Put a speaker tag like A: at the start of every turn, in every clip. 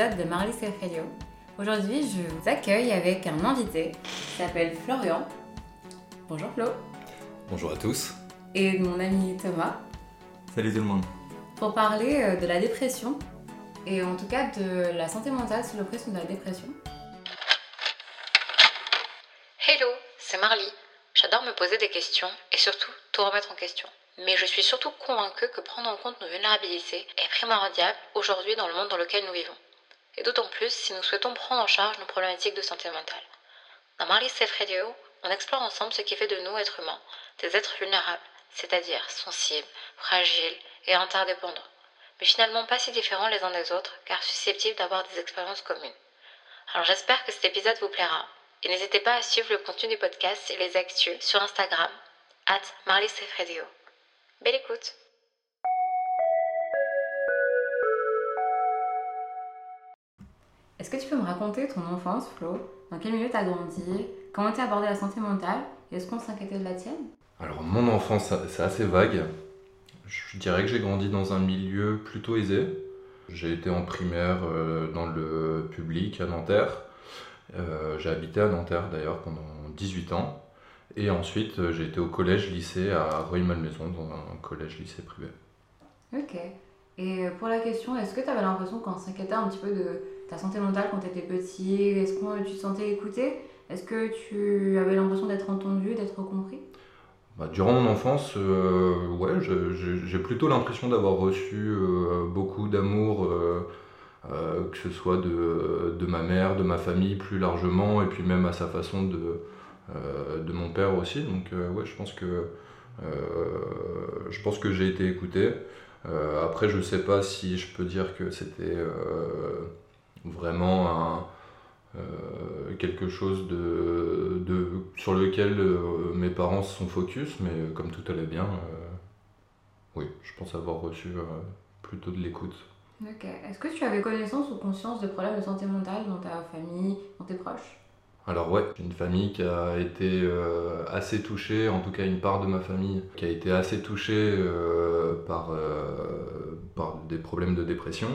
A: épisode de Marley Self Radio. Aujourd'hui, je vous accueille avec un invité qui s'appelle Florian. Bonjour Flo.
B: Bonjour à tous.
A: Et mon ami Thomas.
C: Salut tout le monde.
A: Pour parler euh, de la dépression et en tout cas de la santé mentale sous l'oppression de la dépression.
D: Hello, c'est Marly. J'adore me poser des questions et surtout tout remettre en question. Mais je suis surtout convaincue que prendre en compte nos vulnérabilités est primordial aujourd'hui dans le monde dans lequel nous vivons. Et d'autant plus si nous souhaitons prendre en charge nos problématiques de santé mentale. Dans Marley Safe Radio, on explore ensemble ce qui fait de nous, êtres humains, des êtres vulnérables, c'est-à-dire sensibles, fragiles et interdépendants. Mais finalement pas si différents les uns des autres, car susceptibles d'avoir des expériences communes. Alors j'espère que cet épisode vous plaira. Et n'hésitez pas à suivre le contenu du podcast et les actus sur Instagram, at Radio. Belle écoute
A: Est-ce que tu peux me raconter ton enfance, Flo? Dans quel milieu t'as grandi? Comment t'as abordé la santé mentale? Et est-ce qu'on s'inquiétait de la tienne?
B: Alors mon enfance, c'est assez vague. Je dirais que j'ai grandi dans un milieu plutôt aisé. J'ai été en primaire euh, dans le public à Nanterre. Euh, j'ai habité à Nanterre d'ailleurs pendant 18 ans. Et ensuite, euh, j'ai été au collège-lycée à Rueil-Malmaison, dans un collège-lycée privé.
A: Ok. Et pour la question, est-ce que tu avais l'impression qu'on s'inquiétait un petit peu de ta santé mentale quand tu étais petit Est-ce que tu te sentais écouté Est-ce que tu avais l'impression d'être entendu, d'être compris?
B: Bah, Durant mon enfance, euh, ouais, j'ai plutôt l'impression d'avoir reçu euh, beaucoup d'amour, euh, que ce soit de, de, ma mère, de ma famille plus largement, et puis même à sa façon de, de mon père aussi. Donc ouais, je pense que, je pense que j'ai été écouté. après, je sais pas si je peux dire que c'était vraiment un euh, quelque chose de, de, sur lequel euh, mes parents se sont focus, mais comme tout allait bien, euh, oui, je pense avoir reçu plutôt de l'écoute.
A: Ok. Est-ce que tu avais connaissance ou conscience de problèmes de santé mentale dans ta famille, dans tes proches?
B: Alors ouais, j'ai une famille qui a été assez touchée, en tout cas une part de ma famille qui a été assez touchée par, par des problèmes de dépression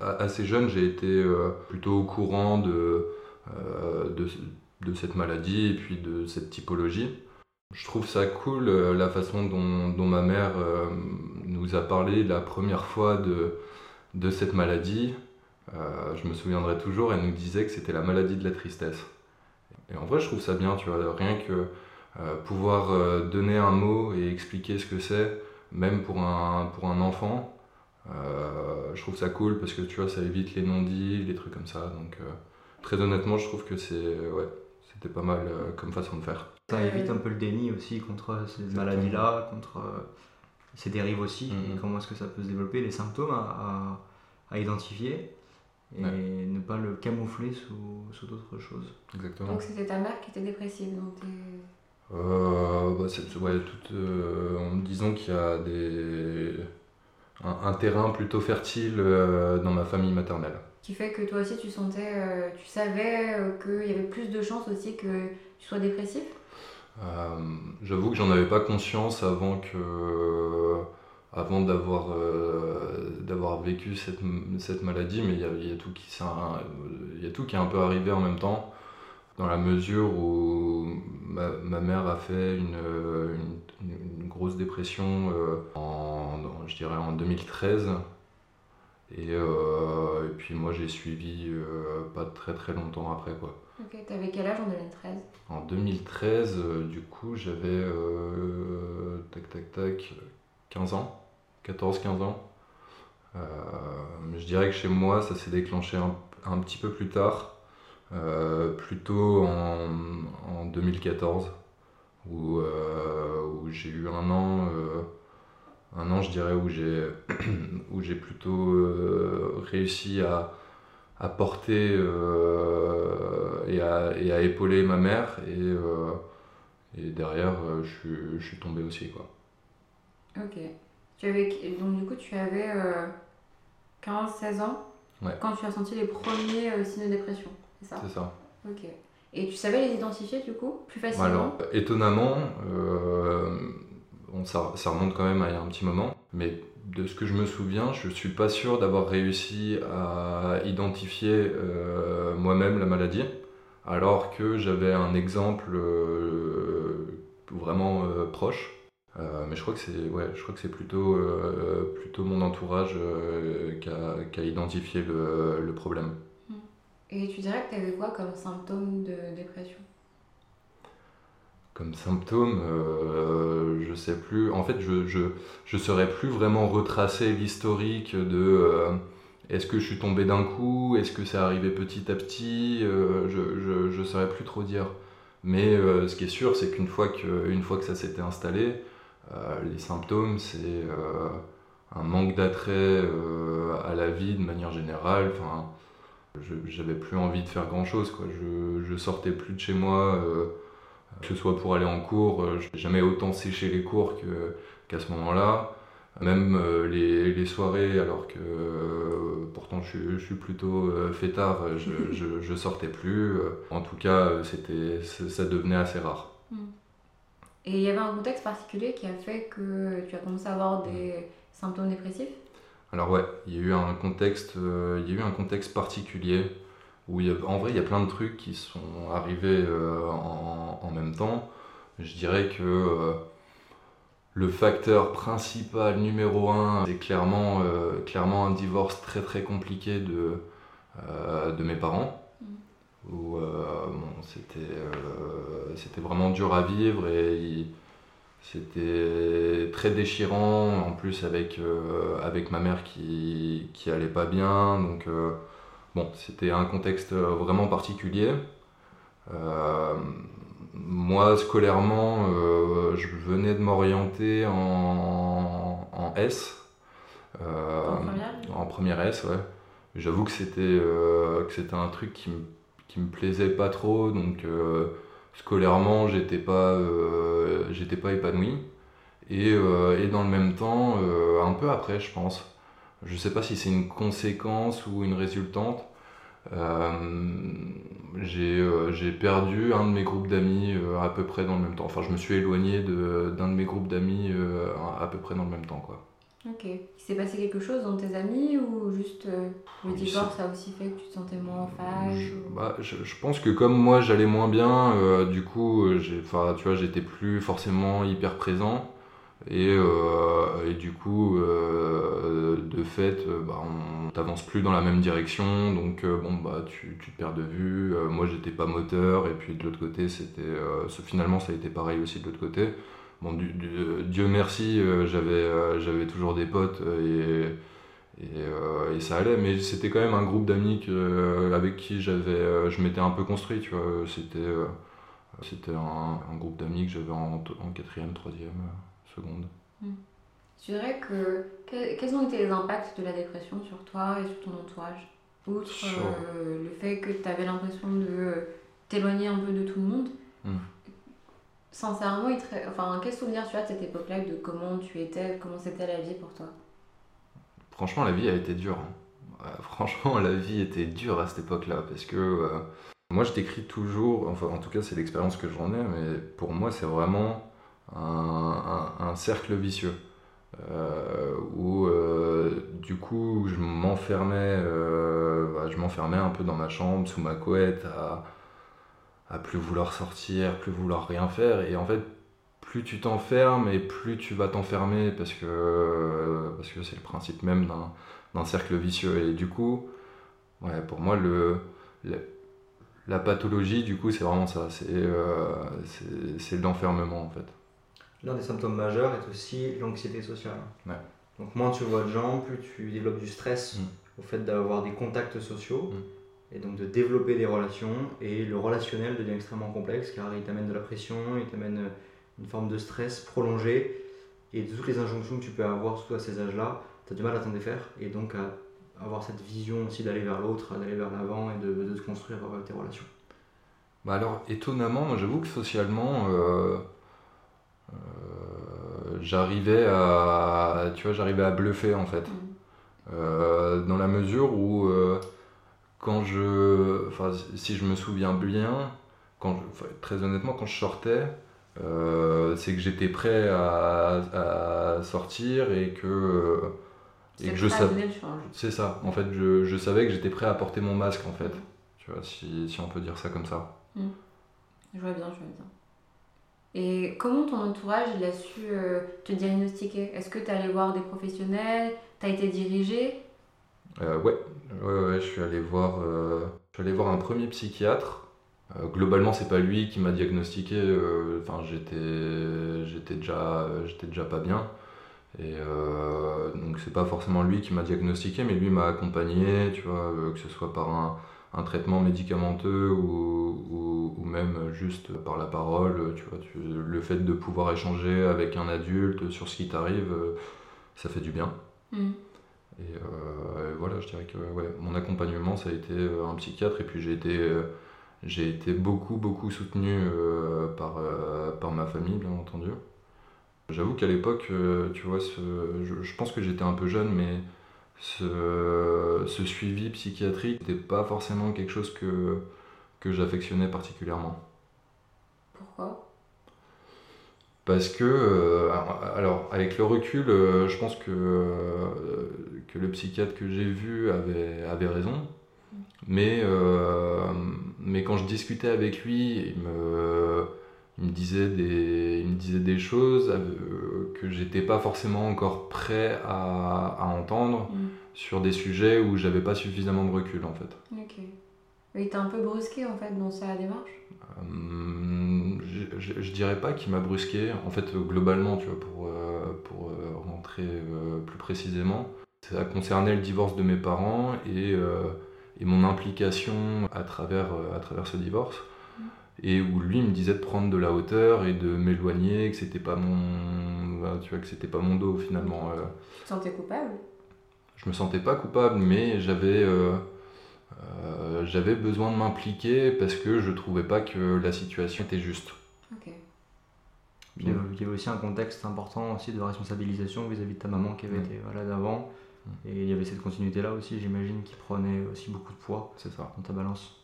B: assez jeune, j'ai été euh, plutôt au courant de, euh, de, cette maladie et puis de cette typologie. Je trouve ça cool euh, la façon dont, dont ma mère nous a parlé la première fois de, de cette maladie. je me souviendrai toujours, elle nous disait que c'était la maladie de la tristesse. Et en vrai, je trouve ça bien, tu vois, rien que pouvoir donner un mot et expliquer ce que c'est, même pour un, pour un enfant, euh, je trouve ça cool parce que tu vois, ça évite les non-dits, les trucs comme ça. Donc, euh, très honnêtement, je trouve que c'est ouais, c'était pas mal euh, comme façon de faire.
C: Ça évite un peu le déni aussi contre ces maladies-là, contre ces dérives aussi, et mm-hmm. comment est-ce que ça peut se développer, les symptômes à, à, identifier et ne pas le camoufler sous, sous d'autres choses.
B: Exactement.
A: Donc c'était ta mère qui était dépressive donc
B: euh, bah, ouais, tout, en disant qu'il y a des un, terrain plutôt fertile euh, dans ma famille maternelle.
A: Qui fait que toi aussi tu sentais, euh, tu savais euh, qu'il y avait plus de chances aussi que tu sois dépressif?
B: J'avoue que j'en avais pas conscience avant que avant d'avoir d'avoir vécu cette, cette, maladie, mais il y a, y, a tout qui il y a tout qui est un peu arrivé en même temps dans la mesure où ma, mère a fait une, une, grosse dépression euh, en, je dirais en 2013. Euh, et, puis moi j'ai suivi euh, pas très très longtemps après quoi.
A: Ok, t'avais quel âge en 2013
B: En 2013, du coup j'avais tac tac tac 15 ans, 14-15 ans. je dirais que chez moi ça s'est déclenché un, petit peu plus tard. Plutôt en, 2014, où, euh, où j'ai eu un an, euh, un an je dirais, où j'ai, où j'ai plutôt réussi à, à porter et, à, et, à, épauler ma mère, et, et derrière je, je, suis tombé aussi. Quoi.
A: Ok. Tu avais, donc du coup tu avais 15-16 ans quand tu as senti les premiers signes de dépression
B: c'est ça
A: Ok. Et tu savais les identifier du coup plus facilement
B: Alors, étonnamment, euh, ça, ça, remonte quand même à un petit moment, mais de ce que je me souviens, je suis pas sûr d'avoir réussi à identifier euh, moi-même la maladie, alors que j'avais un exemple euh, vraiment proche. mais je crois que c'est ouais, je crois que c'est plutôt, plutôt mon entourage qui a, identifié le, le problème.
A: Et tu dirais que tu avais quoi comme symptôme de dépression?
B: Comme symptôme, euh, je sais plus. En fait, je, je, je saurais plus vraiment retracer l'historique de euh, est-ce que je suis tombé d'un coup, est-ce que c'est arrivé petit à petit, euh, je, je, je saurais plus trop dire. Mais ce qui est sûr, c'est qu'une fois que, fois que ça s'était installé, les symptômes, c'est un manque d'attrait à la vie de manière générale. Enfin, j'avais plus envie de faire grand chose. Quoi. Je, je sortais plus de chez moi que ce soit pour aller en cours, euh, je n'ai jamais autant séché les cours qu'à ce moment-là. Même euh, les, les, soirées, alors que euh, pourtant je, je, suis plutôt fêtard, je, je, je, sortais plus. En tout cas, c'était, ça devenait assez rare. Hmm.
A: Et il y avait un contexte particulier qui a fait que tu as commencé à avoir des symptômes dépressifs?
B: Alors ouais, il y a eu un contexte, il y a eu un contexte particulier où en vrai il y a plein de trucs qui sont arrivés euh, en, même temps. Je dirais que euh, le facteur principal numéro un, c'est clairement, euh, clairement un divorce très très compliqué de, de mes parents. Mm. Où bon, c'était vraiment dur à vivre et c'était très déchirant, en plus avec, avec ma mère qui, qui allait pas bien. Donc Bon, c'était un contexte euh, vraiment particulier. Euh, moi, scolairement, euh, je venais de m'orienter en, en,
A: S.
B: en, première S, ouais. J'avoue que c'était que c'était un truc qui me, qui me plaisait pas trop, donc scolairement, j'étais pas, j'étais pas épanoui. Et, et, dans le même temps, un peu après, je pense, je sais pas si c'est une conséquence ou une résultante. Euh, euh, j'ai perdu un de mes groupes d'amis euh, à peu près dans le même temps. Enfin, je me suis éloigné d'un de, mes groupes d'amis à peu près dans le même temps. Quoi.
A: Ok. Il s'est passé quelque chose dans tes amis ou juste le divorce a aussi fait que tu te sentais moins en phase
B: je, bah, je, je, pense que comme moi j'allais moins bien, du coup, tu vois, j'étais plus forcément hyper présent. Et, euh, et, du coup, euh, de fait, euh, bah, on t'avance plus dans la même direction, donc bon, bah, tu, tu, te perds de vue. moi, j'étais pas moteur, et puis de l'autre côté, c'était finalement, ça a été pareil aussi de l'autre côté. Bon, du, Dieu merci, j'avais j'avais toujours des potes et, et, et, ça allait, mais c'était quand même un groupe d'amis avec qui j'avais, je m'étais un peu construit, tu vois. C'était c'était un, un, groupe d'amis que j'avais en, en quatrième, troisième seconde.
A: Hmm. Tu dirais que, quels ont été les impacts de la dépression sur toi et sur ton entourage? Outre euh, le fait que tu avais l'impression de t'éloigner un peu de tout le monde, hmm. Sincèrement, il enfin, quel souvenir tu as de cette époque-là, de comment tu étais, comment c'était la vie pour toi?
B: Franchement, la vie a été dure. Hein. franchement, la vie était dure à cette époque-là parce que euh, moi, je t'écris toujours, enfin, en tout cas, c'est l'expérience que j'en ai, mais pour moi, c'est vraiment un, cercle vicieux. Euh, où euh, du coup je m'enfermais euh, bah, je m'enfermais un peu dans ma chambre sous ma couette à plus vouloir sortir plus vouloir rien faire et en fait plus tu t'enfermes et plus tu vas t'enfermer parce que parce que c'est le principe même d'un cercle vicieux et du coup ouais, pour moi le, la pathologie du coup c'est vraiment ça c'est l'enfermement en fait
C: L'un des symptômes majeurs est aussi l'anxiété sociale. Donc moins tu vois de gens, plus tu développes du stress mm. au fait d'avoir des contacts sociaux mm. Et donc de développer des relations. Et le relationnel devient extrêmement complexe car il t'amène de la pression, il t'amène euh, une forme de stress prolongé. Et toutes les injonctions que tu peux avoir, surtout à ces âges-là, tu as du mal à t'en défaire. Et donc à avoir cette vision aussi d'aller vers l'autre, d'aller vers l'avant et de, de, te construire euh, tes relations.
B: Bah alors étonnamment, j'avoue que socialement... Euh euh, j'arrivais à, tu vois, j'arrivais à bluffer en fait. Mm. Euh, dans la mesure où, euh, quand je, enfin, si je me souviens bien, quand très honnêtement, quand je sortais, c'est que j'étais prêt à, sortir et que,
A: et que je savais.
B: C'est ça. En fait, je, je savais que j'étais prêt à porter mon masque en fait. Tu vois, si, si on peut dire ça comme ça.
A: Mm. Je vois bien, je vois bien. Et comment ton entourage il a su euh, te diagnostiquer? Est-ce que tu es allé voir des professionnels? Tu as été dirigé?
B: Euh, ouais. ouais. je suis allé voir, euh, je suis allé voir un premier psychiatre. globalement, c'est pas lui qui m'a diagnostiqué. Enfin, j'étais, déjà, déjà pas bien. Et donc c'est pas forcément lui qui m'a diagnostiqué, mais lui m'a accompagné, tu vois, que ce soit par un, un traitement médicamenteux ou, ou, même juste par la parole. Tu vois, le fait de pouvoir échanger avec un adulte sur ce qui t'arrive, ça fait du bien. Mm. Euh, et, voilà, je dirais que ouais, mon accompagnement, ça a été euh, un psychiatre. Et puis j'ai été, euh, j'ai été beaucoup, beaucoup soutenu par, par ma famille, bien entendu. J'avoue qu'à l'époque, tu vois, je, je, pense que j'étais un peu jeune, mais ce, ce suivi psychiatrique n'était pas forcément quelque chose que, que j'affectionnais particulièrement.
A: Pourquoi?
B: Parce que, alors avec le recul, je pense que, que le psychiatre que j'ai vu avait, avait raison. Mais, mais quand je discutais avec lui, il me, il me disait des, il me disait des choses euh, que j'étais pas forcément encore prêt à, à entendre mm. sur des sujets où j'avais pas suffisamment de recul en fait.
A: Ok. Il t'a un peu brusqué en fait dans sa démarche?
B: Euh, je, je, dirais pas qu'il m'a brusqué. En fait, globalement, tu vois, pour, euh, pour rentrer plus précisément, ça concernait le divorce de mes parents et, et mon implication à travers, à travers ce divorce et où lui me disait de prendre de la hauteur et de m'éloigner, que c'était pas mon, tu vois, que c'était pas mon dos finalement.
A: Euh. Tu te sentais coupable?
B: Je me sentais pas coupable, mais j'avais euh, euh, j'avais besoin de m'impliquer parce que je trouvais pas que la situation était juste.
A: Ok.
C: il y avait aussi un contexte important aussi de responsabilisation vis-à-vis de ta maman qui avait été malade avant. Mm. Et il y avait cette continuité là aussi, j'imagine, qui prenait aussi beaucoup de poids
B: C'est ça.
C: dans ta balance.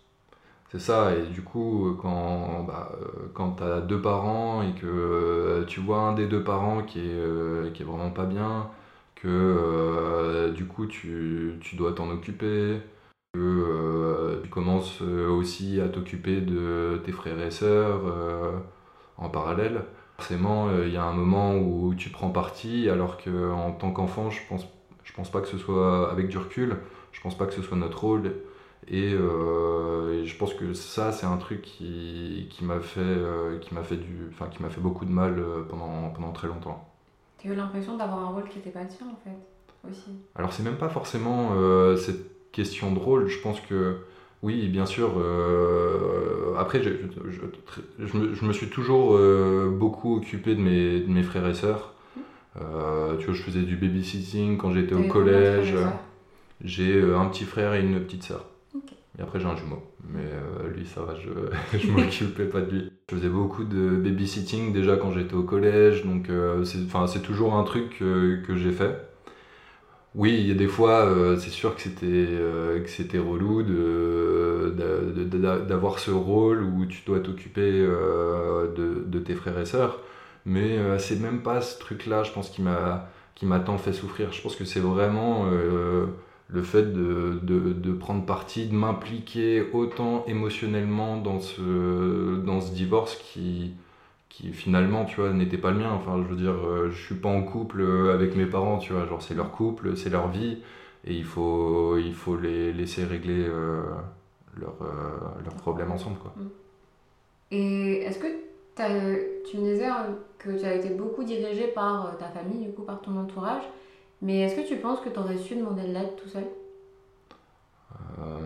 B: C'est ça, et du coup, quand, bah, euh, quand tu as deux parents et que euh, tu vois un des deux parents qui est, euh, qui est vraiment pas bien, que du coup tu, tu dois t'en occuper, que tu commences aussi à t'occuper de tes frères et sœurs en parallèle, forcément il y a un moment où tu prends parti, alors qu'en tant qu'enfant, je pense, pense pas que ce soit avec du recul, je pense pas que ce soit notre rôle. Euh, et, je pense que ça, c'est un truc qui, qui m'a fait, euh, qui m'a fait, du, enfin, qui m'a fait beaucoup de mal euh, pendant, pendant très longtemps.
A: Tu as eu l'impression d'avoir un rôle qui n'était pas le tien, en fait, aussi?
B: Alors, c'est même pas forcément cette question de rôle. Je pense que, oui, bien sûr. après, je, je, je, me, je, me, suis toujours beaucoup occupé de mes, de mes frères et sœurs. Mmh. tu vois, je faisais du babysitting quand j'étais au collège. J'ai un petit frère et une petite sœur. Et après, j'ai un jumeau. Mais euh, lui, ça va, je, je m'occupais pas de lui. Je faisais beaucoup de babysitting déjà quand j'étais au collège. Donc, euh, c'est toujours un truc que j'ai fait. Oui, il y a des fois, euh, c'est sûr que c'était relou d'avoir ce rôle où tu dois t'occuper de, de, tes frères et sœurs. Mais c'est même pas ce truc-là, je pense, qui m'a tant fait souffrir. Je pense que c'est vraiment le fait de, de, prendre parti, de m'impliquer autant émotionnellement dans ce, dans ce divorce qui, qui finalement, tu vois, n'était pas le mien. Enfin, je veux dire, euh, je suis pas en couple avec mes parents, tu vois, genre c'est leur couple, c'est leur vie, et il faut, il faut les laisser régler euh, leurs leur euh, problèmes ensemble, quoi. Mm.
A: Et est-ce que tu me disais hein, que tu as été beaucoup dirigé par ta famille, du coup, par ton entourage. Mais est-ce que tu penses que tu aurais su demander de l'aide tout seul? Euh...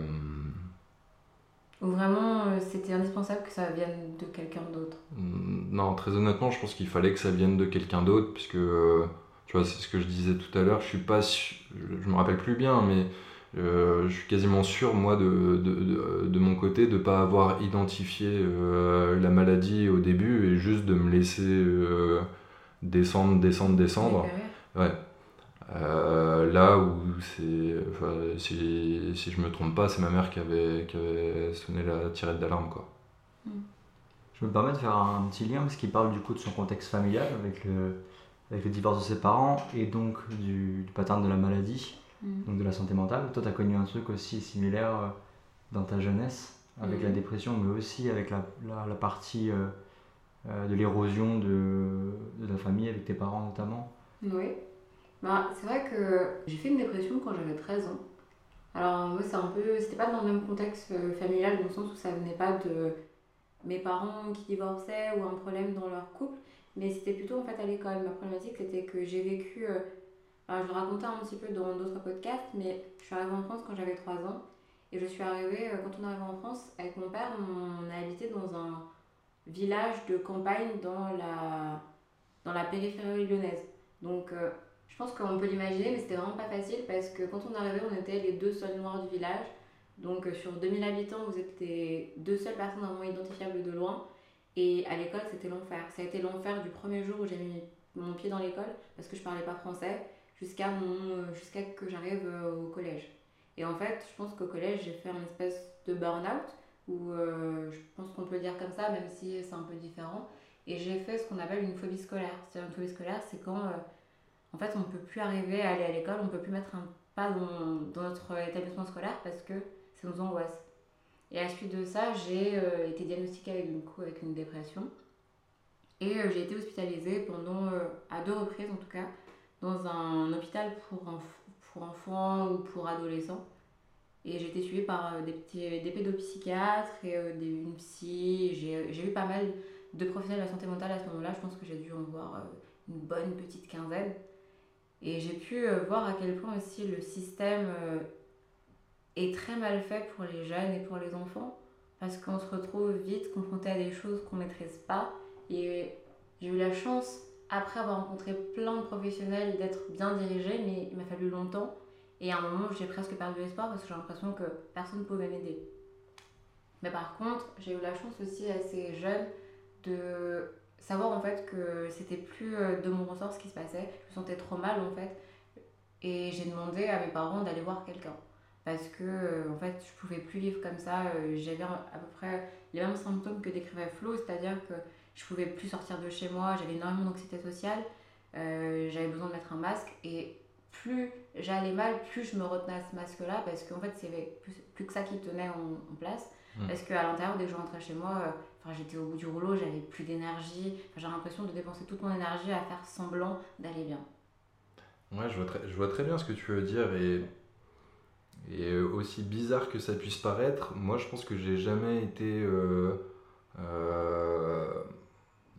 A: Ou vraiment euh, c'était indispensable que ça vienne de quelqu'un d'autre?
B: Non, très honnêtement, je pense qu'il fallait que ça vienne de quelqu'un d'autre, puisque euh, tu vois, c'est ce que je disais tout à l'heure. Je suis pas, je, me rappelle plus bien, mais euh, je suis quasiment sûr, moi, de, de, de, mon côté, de ne pas avoir identifié la maladie au début et juste de me laisser descendre, descendre, descendre. Ouais. Euh, là où c'est. Enfin, si, si, je me trompe pas, c'est ma mère qui avait, qui avait sonné la tirette d'alarme. quoi.
C: Hmm. Je me permets de faire un petit lien parce qu'il parle du coup de son contexte familial avec le, avec le divorce de ses parents et donc du, du pattern de la maladie,
A: Mm.
C: donc de la santé mentale. Toi, tu as connu un truc aussi similaire euh, dans ta jeunesse avec
A: Mm.
C: la dépression, mais aussi avec la, la, la partie euh, euh, de l'érosion de, de ta famille, avec tes parents notamment?
A: Oui. Bah, c'est vrai que j'ai fait une dépression quand j'avais 13 ans. Alors, moi, c'est un peu. C'était pas dans le même contexte familial, dans le sens où ça venait pas de mes parents qui divorçaient ou un problème dans leur couple, mais c'était plutôt en fait à l'école. Ma problématique, c'était que j'ai vécu. Alors, je le racontais un petit peu dans d'autres podcasts, mais je suis arrivée en France quand j'avais 3 ans. Et je suis arrivée, euh, quand on est arrivé en France, avec mon père, on a habité dans un village de campagne dans la, dans la périphérie lyonnaise. Donc, euh, je pense qu'on peut l'imaginer, mais c'était vraiment pas facile parce que quand on est arrivé, on était les deux seuls noirs du village. Donc, euh, sur 2000 habitants, vous les deux seules personnes vraiment identifiables de loin. Et à l'école, c'était l'enfer. Ça a été l'enfer du premier jour où j'ai mis mon pied dans l'école parce que je parlais pas français jusqu'à mon jusqu'à que j'arrive euh, au collège. Et en fait, je pense qu'au collège, j'ai fait une espèce de burn-out où euh, je pense qu'on peut le dire comme ça, même si c'est un peu différent. Et j'ai fait ce qu'on appelle une phobie scolaire. C'est-à-dire une phobie scolaire, c'est quand euh, en fait on peut plus arriver à aller à l'école, on peut plus mettre un pas dans, dans notre établissement scolaire parce que ça nous angoisse. Et à la suite de ça, j'ai euh, été diagnostiquée avec, du coup, avec une dépression. Et euh, j'ai été hospitalisée pendant, euh, à deux reprises en tout cas, dans un hôpital pour, pour enfants ou pour adolescents. Et j'ai été suivie par euh, des, petits, des pédopsychiatres et euh, des, une psy. J'ai eu pas mal de professionnels de la santé mentale à ce moment-là. Je pense que j'ai dû en voir euh, une bonne petite quinzaine. Et j'ai pu euh, voir à quel point aussi le système euh, est très mal fait pour les jeunes et pour les enfants. Parce qu'on se retrouve vite confronté à des choses qu'on ne maîtrise pas. Et j'ai eu la chance, après avoir rencontré plein de professionnels, d'être bien dirigée, mais il m'a fallu longtemps. Et à un moment, j'ai presque perdu espoir parce que j'ai l'impression que personne ne pouvait m'aider. Mais par contre, j'ai eu la chance aussi assez jeune de savoir en fait que c'était plus euh, de mon ressort ce qui se passait. Je me sentais trop mal en fait. Et j'ai demandé à mes parents d'aller voir quelqu'un. Parce que euh, en fait, je pouvais plus vivre comme ça. Euh, J'avais à peu près les mêmes symptômes que décrivait Flo, c'est-à-dire que je pouvais plus sortir de chez moi, j'avais énormément d'anxiété sociale, euh, j'avais besoin de mettre un masque et plus j'allais mal, plus je me retenais à ce masque-là parce qu'en fait, c'est plus, plus que ça qui tenait en, en place.
B: Mm.
A: Parce qu'à l'intérieur, dès que je rentrais chez moi, euh, j'étais au bout du rouleau, j'avais plus d'énergie, j'avais l'impression de dépenser toute mon énergie à faire semblant d'aller bien.
B: Ouais, je vois, très, je vois très bien ce que tu veux dire et, et euh, aussi bizarre que ça puisse paraître, moi je pense que j'ai jamais été euh, euh,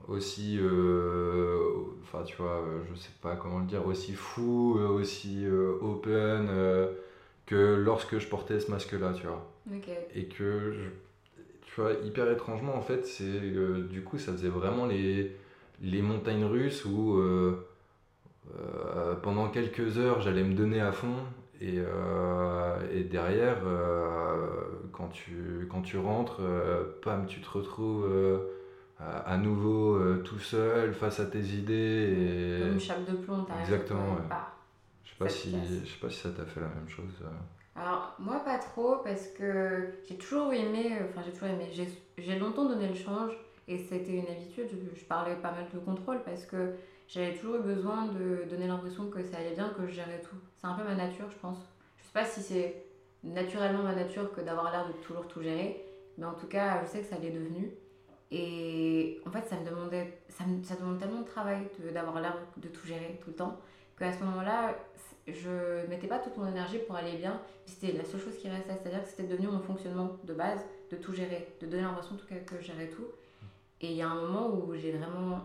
B: aussi, euh, enfin tu vois, euh, je sais pas comment le dire, aussi fou, euh, aussi open que lorsque je portais ce masque-là, tu vois. Et que, je- tu vois, hyper étrangement, en fait, c'est du coup, ça faisait vraiment les, les montagnes russes où euh, euh, pendant quelques heures, j'allais me donner à fond. Et, euh, et derrière, quand, tu, quand tu rentres, pam, tu te retrouves à, nouveau euh, tout seul face à tes idées. Et
A: une chape de plomb, t'arrives.
B: Exactement, ouais.
A: Bah.
B: je sais pas
A: ça
B: si, je sais pas si ça t'a fait la même chose. euh.
A: Alors, moi, pas trop, parce que j'ai toujours aimé, enfin, j'ai toujours aimé, j'ai j'ai longtemps donné le change, et c'était une habitude, je, je parlais pas mal de contrôle, parce que j'avais toujours eu besoin de donner l'impression que ça allait bien, que je gérais tout. C'est un peu ma nature, je pense. Je sais pas si c'est naturellement ma nature que d'avoir l'air de toujours tout gérer, mais en tout cas, je sais que ça l'est devenu. Et en fait, ça me demandait, ça, me- ça demande tellement de travail d'avoir l'air de tout gérer tout le temps, qu'à ce moment-là, je mettais pas toute mon énergie pour aller bien, c'était la seule chose qui restait, c'est-à-dire que c'était devenu mon fonctionnement de base, de tout gérer, de donner l'impression que je gérais tout. Et il y a un moment où j'ai vraiment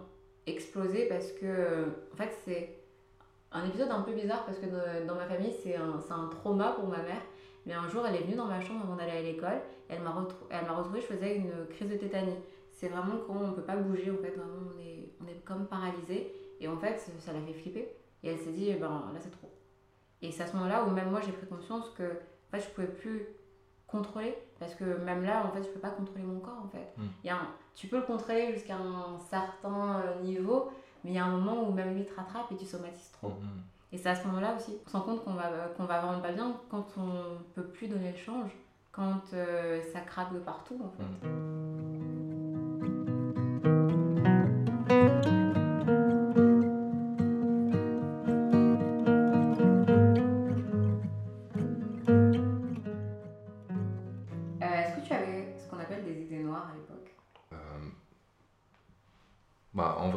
A: explosé parce que, en fait, c'est un épisode un peu bizarre parce que dans, ma famille, c'est un, un trauma pour ma mère. Mais un jour, elle est venue dans ma chambre avant d'aller à l'école, et elle m'a retrouvée, je faisais une crise de tétanie. C'est vraiment quand on peut pas bouger, en fait, vraiment, on est, on est comme paralysé. Et en fait, ça l'a fait flipper. Et elle s'est dit, eh ben là, c'est trop. Et c'est à ce moment-là où même moi j'ai pris conscience que en fait, je pouvais plus contrôler parce que même là en fait je peux pas contrôler mon corps en fait.
B: Mm.
A: Il y a un- tu peux le contrôler jusqu'à un certain euh, niveau mais il y a un moment où même lui te rattrape et tu somatises trop.
B: Mhm.
A: Et c'est à ce moment-là aussi on se rend compte qu'on va, qu'on va vraiment pas bien quand on peut plus donner le change, quand euh, ça craque de partout en fait.
B: Mhm.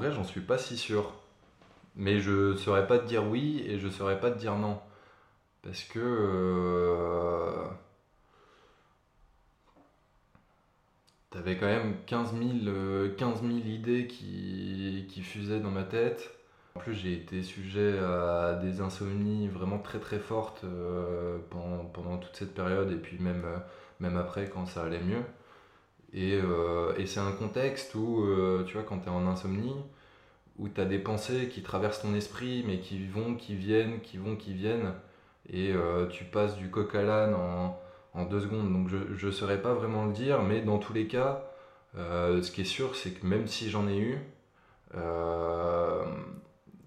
B: Vrai, j'en suis pas si sûr. Mais je saurais pas te dire oui et je saurais pas te dire non. Parce que. Euh, T'avais quand même 15 000, idées qui, qui fusaient dans ma tête. En plus, j'ai été sujet à des insomnies vraiment très très fortes euh, pendant, pendant, toute cette période et puis même, euh, même après quand ça allait mieux. Et, euh, et c'est un contexte où, tu vois, quand tu es en insomnie, où tu as des pensées qui traversent ton esprit mais qui vont, qui viennent, qui vont, qui viennent. Et tu passes du coq à l'âne en, en, deux secondes. Donc je ne saurais pas vraiment le dire, mais dans tous les cas, ce qui est sûr, c'est que même si j'en ai eu,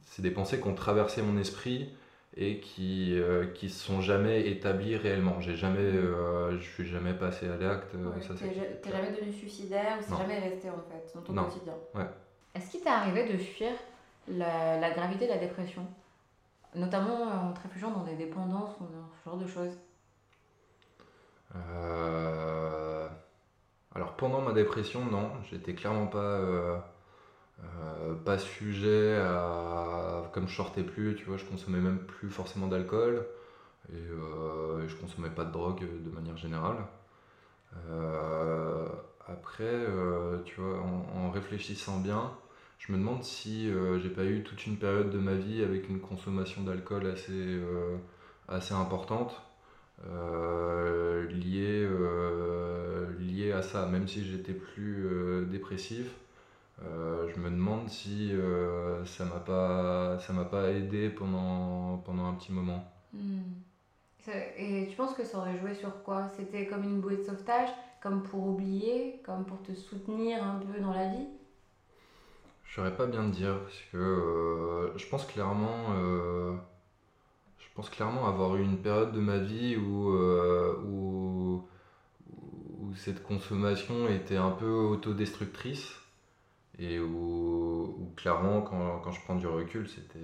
B: c'est des pensées qui ont traversé mon esprit et qui euh, qui se sont jamais établies réellement. J'ai jamais, euh, je suis jamais passé à l'acte.
A: Euh, ouais, t'es jamais devenu suicidaire ou c'est jamais resté en fait dans ton quotidien?
B: Ouais.
A: Est-ce qu'il t'est arrivé de fuir la, la, gravité de la dépression, notamment en te réfugiant dans des dépendances ou dans ce genre de choses?
B: Alors pendant ma dépression, non, j'étais clairement pas euh, pas sujet à. Comme je sortais plus, tu vois, je consommais même plus forcément d'alcool et, euh, je consommais pas de drogue de manière générale. Euh, après, tu vois, en, réfléchissant bien, je me demande si j'ai pas eu toute une période de ma vie avec une consommation d'alcool assez, assez importante. liée, à ça, même si j'étais plus dépressif, euh, je me demande si euh, ça m'a pas ça m'a pas aidé pendant pendant un petit moment.
A: Hmm. Et tu penses que ça aurait joué sur quoi? C'était comme une bouée de sauvetage, comme pour oublier, comme pour te soutenir un peu dans la vie?
B: Je saurais pas bien te dire parce que euh, je pense clairement je pense clairement avoir eu une période de ma vie où, où, où cette consommation était un peu autodestructrice et où, clairement, quand, quand, je prends du recul, c'était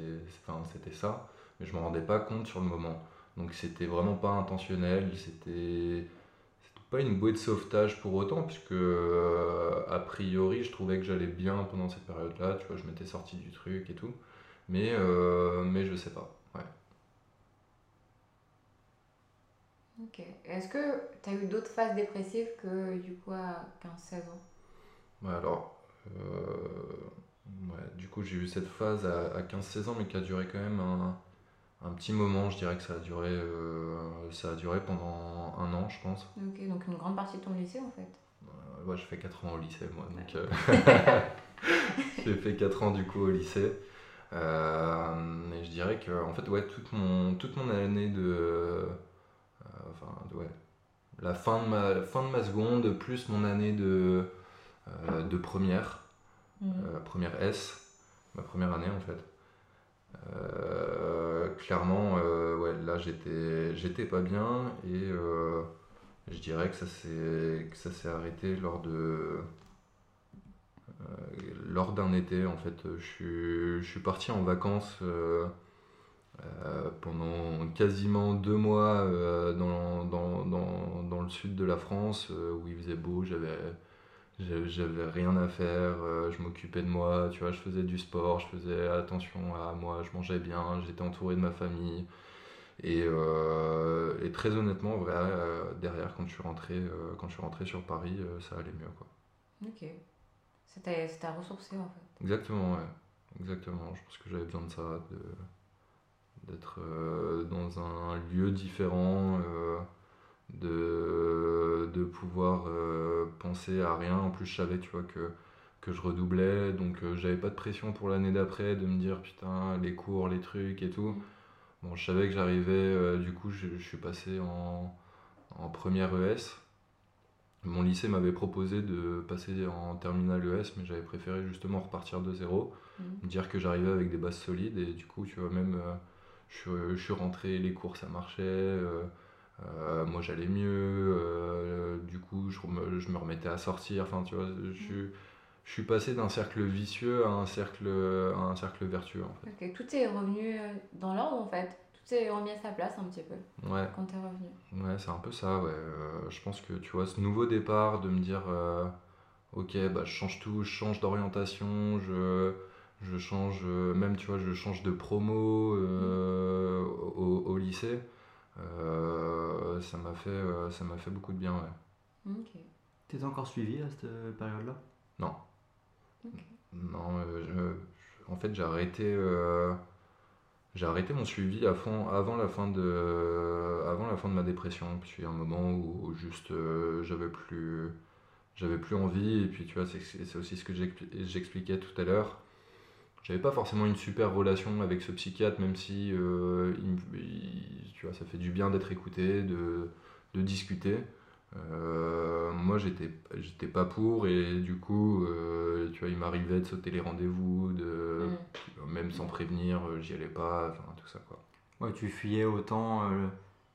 B: enfin, ça, mais je ne me rendais pas compte sur le moment. Donc c'était vraiment pas intentionnel, c'était pas une bouée de sauvetage pour autant, puisque euh, a priori je trouvais que j'allais bien pendant cette période-là, tu vois, je m'étais sorti du truc et tout, mais, euh, mais je sais pas. Ouais.
A: Ok. Est-ce que tu as eu d'autres phases dépressives que du coup à 15-16 ans?
B: Ouais, Alors, ouais, du coup, j'ai eu cette phase à, 15-16 ans, mais qui a duré quand même un, un, petit moment. Je dirais que ça a duré, euh, ça a duré pendant un an, je pense.
A: Ok, donc une grande partie de ton lycée en fait.
B: ouais, je fais 4 ans au lycée, moi. Donc, euh, j'ai fait 4 ans du coup au lycée. et je dirais que en fait, ouais, toute, mon, toute mon année de. enfin, ouais. La fin de, ma, fin de ma seconde, plus mon année de euh, de première, mhm. euh, première S, ma première année en fait. Euh, clairement, ouais, là j'étais, j'étais pas bien et je dirais que ça s'est, que ça s'est arrêté lors de, lors d'un été en fait. Je suis, je suis parti en vacances pendant quasiment deux mois dans, dans, dans, dans, le sud de la France où il faisait beau, j'avais j'avais rien à faire, euh, je m'occupais de moi, tu vois, je faisais du sport, je faisais attention à moi, je mangeais bien, j'étais entouré de ma famille. Et, euh, et très honnêtement, vrai, euh, derrière, quand je suis rentré, quand je suis rentré sur Paris, ça allait mieux. Quoi.
A: Ok. C'était à ressourcer en fait.
B: Exactement, ouais. Exactement. Je pense que j'avais besoin de ça, d'être dans un lieu différent de, de pouvoir euh, penser à rien. En plus, je savais, tu vois, que, que je redoublais, donc euh, j'avais pas de pression pour l'année d'après de me dire putain, les cours, les trucs et tout. Bon, je savais que j'arrivais, euh, du coup, je, suis passé en, en première ES. Mon lycée m'avait proposé de passer en terminale ES, mais j'avais préféré justement repartir de zéro, mmh. me dire que j'arrivais avec des bases solides, et du coup, tu vois, même, je, je, suis rentré, les cours, ça marchait. Euh, moi j'allais mieux, euh, du coup je me, je me, remettais à sortir, enfin tu vois, je, je suis passé d'un cercle vicieux à un cercle, à un cercle vertueux en
A: fait. tout est revenu euh, dans l'ordre en fait, tout est remis à sa place un petit peu
B: ouais.
A: quand t'es revenu.
B: Ouais, c'est un peu ça, ouais. je pense que tu vois, ce nouveau départ de me dire, ok, bah, je change tout, je change d'orientation, je, Je change, même tu vois, je change de promo au, au, lycée. Ça m'a fait, ça m'a fait beaucoup de bien, ouais.
C: Ok. T'étais encore suivi à cette période-là?
B: Non. Non, en fait, j'ai arrêté j'ai arrêté mon suivi à fond, avant, la fin de, avant la fin de ma dépression. Puis un moment où, juste euh, j'avais plus, j'avais plus envie. Et puis tu vois, c'est aussi ce que j'expliquais tout à l'heure. J'avais pas forcément une super relation avec ce psychiatre, même si euh, tu vois, ça fait du bien d'être écouté, de, de discuter. Euh, moi, j'étais, j'étais pas pour et du coup, euh, tu vois, il m'arrivait de sauter les rendez-vous, de mm. même sans prévenir, euh, j'y allais pas, enfin tout ça quoi.
C: Ouais, tu fuyais autant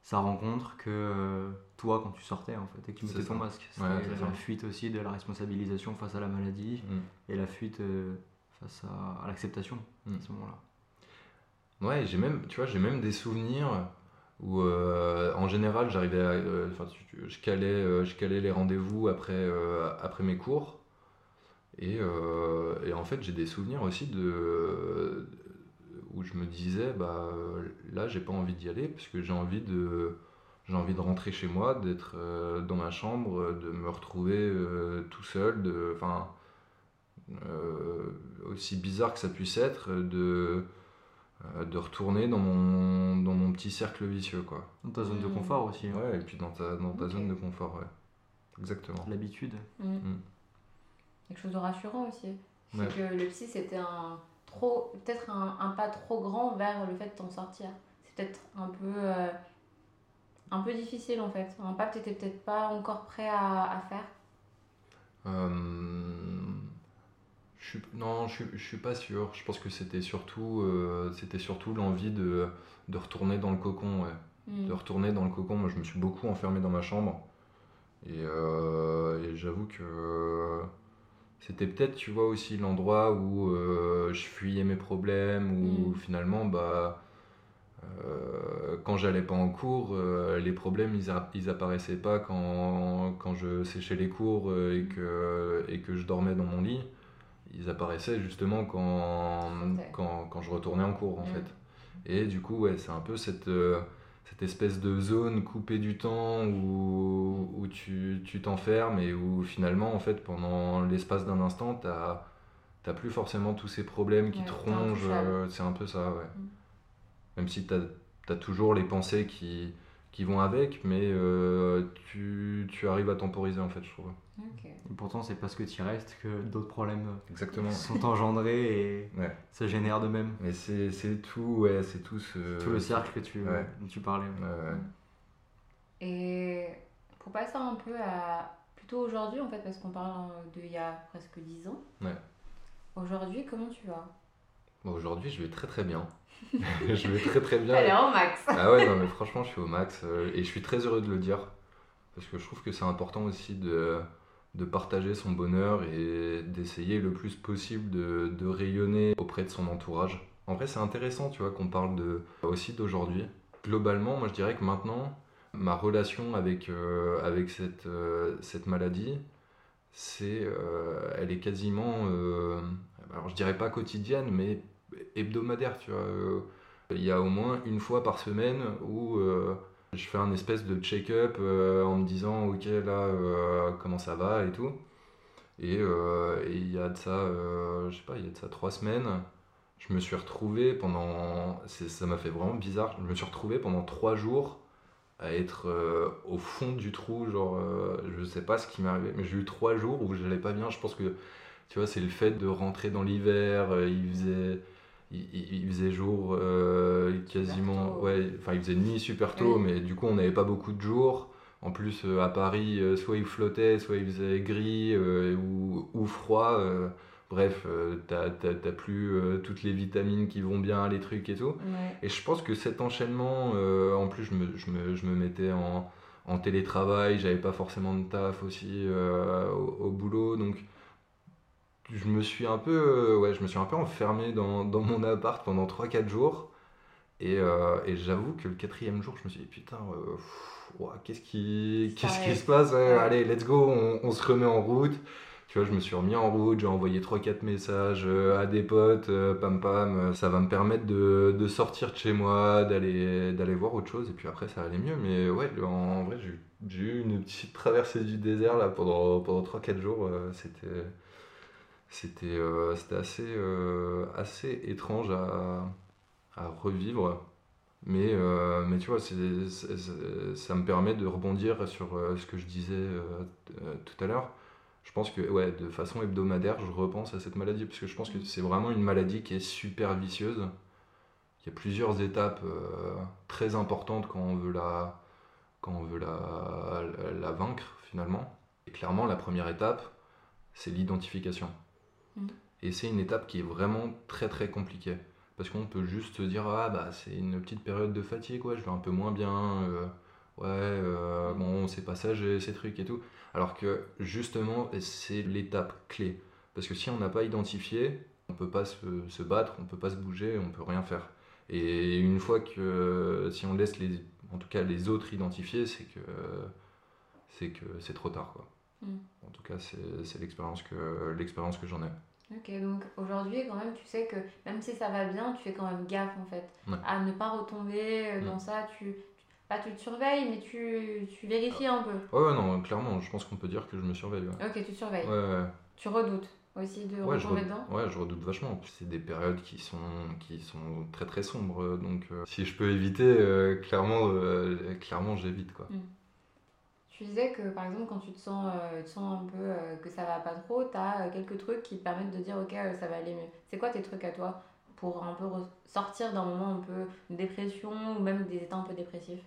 C: sa rencontre que toi quand tu sortais en fait et que tu mettais ton masque. C'était la fuite aussi de la responsabilisation face à la maladie mm. et la fuite face à, l'acceptation à ce moment-là.
B: Ouais, j'ai même, tu vois, j'ai même des souvenirs où euh, en général j'arrivais euh, je calais euh, je calais les rendez-vous après après mes cours et, et en fait j'ai des souvenirs aussi de où je me disais bah là j'ai pas envie d'y aller parce que j'ai envie de j'ai envie de rentrer chez moi d'être dans ma chambre de me retrouver tout seul de enfin aussi bizarre que ça puisse être de euh, de retourner dans mon, dans mon petit cercle vicieux. Quoi.
C: Dans ta zone de mmh. confort aussi.
B: Hein. Ouais, et puis dans ta, dans ta zone de confort, ouais. Exactement.
C: L'habitude.
A: Mmh. Mmh. Quelque chose de rassurant aussi. C'est que le psy, c'était un trop peut-être un, un, pas trop grand vers le fait de t'en sortir. C'est peut-être un peu euh, un peu difficile en fait. Un pas que t'étais peut-être pas encore prêt à, à faire.
B: Euh, non, je, je suis pas sûr. Je pense que c'était surtout, euh, c'était surtout l'envie de, de retourner dans le cocon. Ouais. Mm. De retourner dans le cocon. Moi, je me suis beaucoup enfermé dans ma chambre. Et, euh, j'avoue que c'était peut-être, tu vois, aussi l'endroit où euh, je fuyais mes problèmes, où mm. finalement, bah, quand j'allais pas en cours, les problèmes, ils, ils apparaissaient pas quand, quand je séchais les cours et que, et que je dormais dans mon lit ils apparaissaient justement quand, quand, quand, je retournais en cours en mm. fait. Et du coup, ouais, c'est un peu cette, euh, cette espèce de zone coupée du temps où, où tu t'enfermes et où finalement, en fait, pendant l'espace d'un instant, tu n'as plus forcément tous ces problèmes qui te rongent. Euh, c'est un peu ça, ouais. Mm. Même si tu as, as, toujours les pensées qui, qui vont avec, mais euh, tu, tu, arrives à temporiser en fait, je trouve.
C: Et pourtant, c'est parce que tu y restes que d'autres problèmes Exactement. sont engendrés et ça génère de même.
B: Mais c'est tout, ouais, c'est tout ce...
C: Tout le cercle que tu, tu parlais.
A: Et pour passer un peu à plutôt aujourd'hui en fait, parce qu'on parle d'il y a presque 10 ans. Aujourd'hui, comment tu vas?
B: Aujourd'hui, je vais très très bien. je vais très très bien.
A: Elle est au max.
B: ah ouais, non, mais franchement, je suis au max. Euh, et je suis très heureux de le dire. Parce que je trouve que c'est important aussi de, de partager son bonheur et d'essayer le plus possible de, rayonner auprès de son entourage. En vrai, c'est intéressant, tu vois, qu'on parle de, aussi d'aujourd'hui. Globalement, moi, je dirais que maintenant, ma relation avec, euh, avec cette, euh, cette maladie, c'est, elle est quasiment, alors je dirais pas quotidienne, mais hebdomadaire, tu vois. Euh, il y a au moins une fois par semaine où euh, je fais un espèce de check-up euh, en me disant ok là comment ça va et tout. Et il y a de ça, je sais pas, il y a de ça trois semaines, je me suis retrouvé pendant, ça m'a fait vraiment bizarre, je me suis retrouvé pendant trois jours à être au fond du trou, genre je sais pas ce qui m'est arrivé, mais j'ai eu trois jours où j'allais pas bien, je pense que tu vois c'est le fait de rentrer dans l'hiver, il faisait il, faisait jour euh, quasiment. Ouais, enfin, il faisait nuit super tôt, mais du coup, on n'avait pas beaucoup de jours. En plus, euh, à Paris, euh, soit il flottait, soit il faisait gris ou, ou, froid. bref, t'as plus toutes les vitamines qui vont bien, les trucs et tout. Et je pense que cet enchaînement, en plus, je me, je me, je me mettais en, en télétravail, j'avais pas forcément de taf aussi au, au, boulot. Donc, je me suis un peu, euh, ouais, je me suis un peu enfermé dans, dans mon appart pendant 3-4 jours. Et, euh, et j'avoue que le quatrième jour, je me suis dit, putain, euh, qu'est-ce qui, qu'est-ce qui se passe Allez, let's go, on, on, se remet en route. Tu vois, je me suis remis en route, j'ai envoyé 3-4 messages à des potes, pam pam. Ça va me permettre de, de sortir de chez moi, d'aller d'aller voir autre chose, et puis après ça allait mieux. Mais ouais, en, en vrai, j'ai eu- une petite traversée du désert là pendant, pendant 3-4 jours. C'était c'était euh, c'était assez, euh, assez étrange à, à revivre. Mais, euh, mais tu vois, c'est- ça me permet de rebondir sur ce que je disais tout à l'heure. Je pense que ouais, de façon hebdomadaire, je repense à cette maladie parce que je pense que c'est vraiment une maladie qui est super vicieuse. Il y a plusieurs étapes très importantes quand on veut la, quand on veut la, la, la vaincre finalement. Et clairement, la première étape, c'est l'identification. Et c'est une étape qui est vraiment très très compliquée. Parce qu'on peut juste se dire, ah bah c'est une petite période de fatigue, quoi, je vais un peu moins bien, euh, ouais, euh, bon, c'est passager, ces trucs et tout. Alors que justement, c'est l'étape clé. Parce que si on n'a pas identifié, on peut pas se, se battre, on peut pas se bouger, on peut rien faire. Et une fois que, si on laisse les, en tout cas les autres identifier, c'est que c'est que c'est trop tard, quoi.
A: Mm.
B: En tout cas, c'est l'expérience que l'expérience que j'en ai.
A: Ok, donc aujourd'hui, quand même, tu sais que même si ça va bien, tu fais quand même gaffe en fait
B: Ouais.
A: à ne pas retomber euh, dans
B: Mm.
A: ça. Tu, pas tu te surveilles, mais tu, tu vérifies un peu.
B: Ouais, ouais, non, clairement, je pense qu'on peut dire que je me surveille. Ouais,
A: Ok, tu surveilles.
B: ouais.
A: Tu redoutes aussi de
B: Ouais,
A: retomber
B: re-
A: dedans.
B: ouais, je redoute vachement. C'est des périodes qui sont, qui sont très très sombres. Donc, euh, si je peux éviter, euh, clairement, euh, clairement j'évite. quoi.
A: Tu disais que par exemple, quand tu te sens, euh, tu sens un peu euh, que ça va pas trop, tu as quelques trucs qui te permettent de dire ok, euh, ça va aller mieux. C'est quoi tes trucs à toi pour un peu sortir d'un moment un peu de dépression ou même des états un peu dépressifs?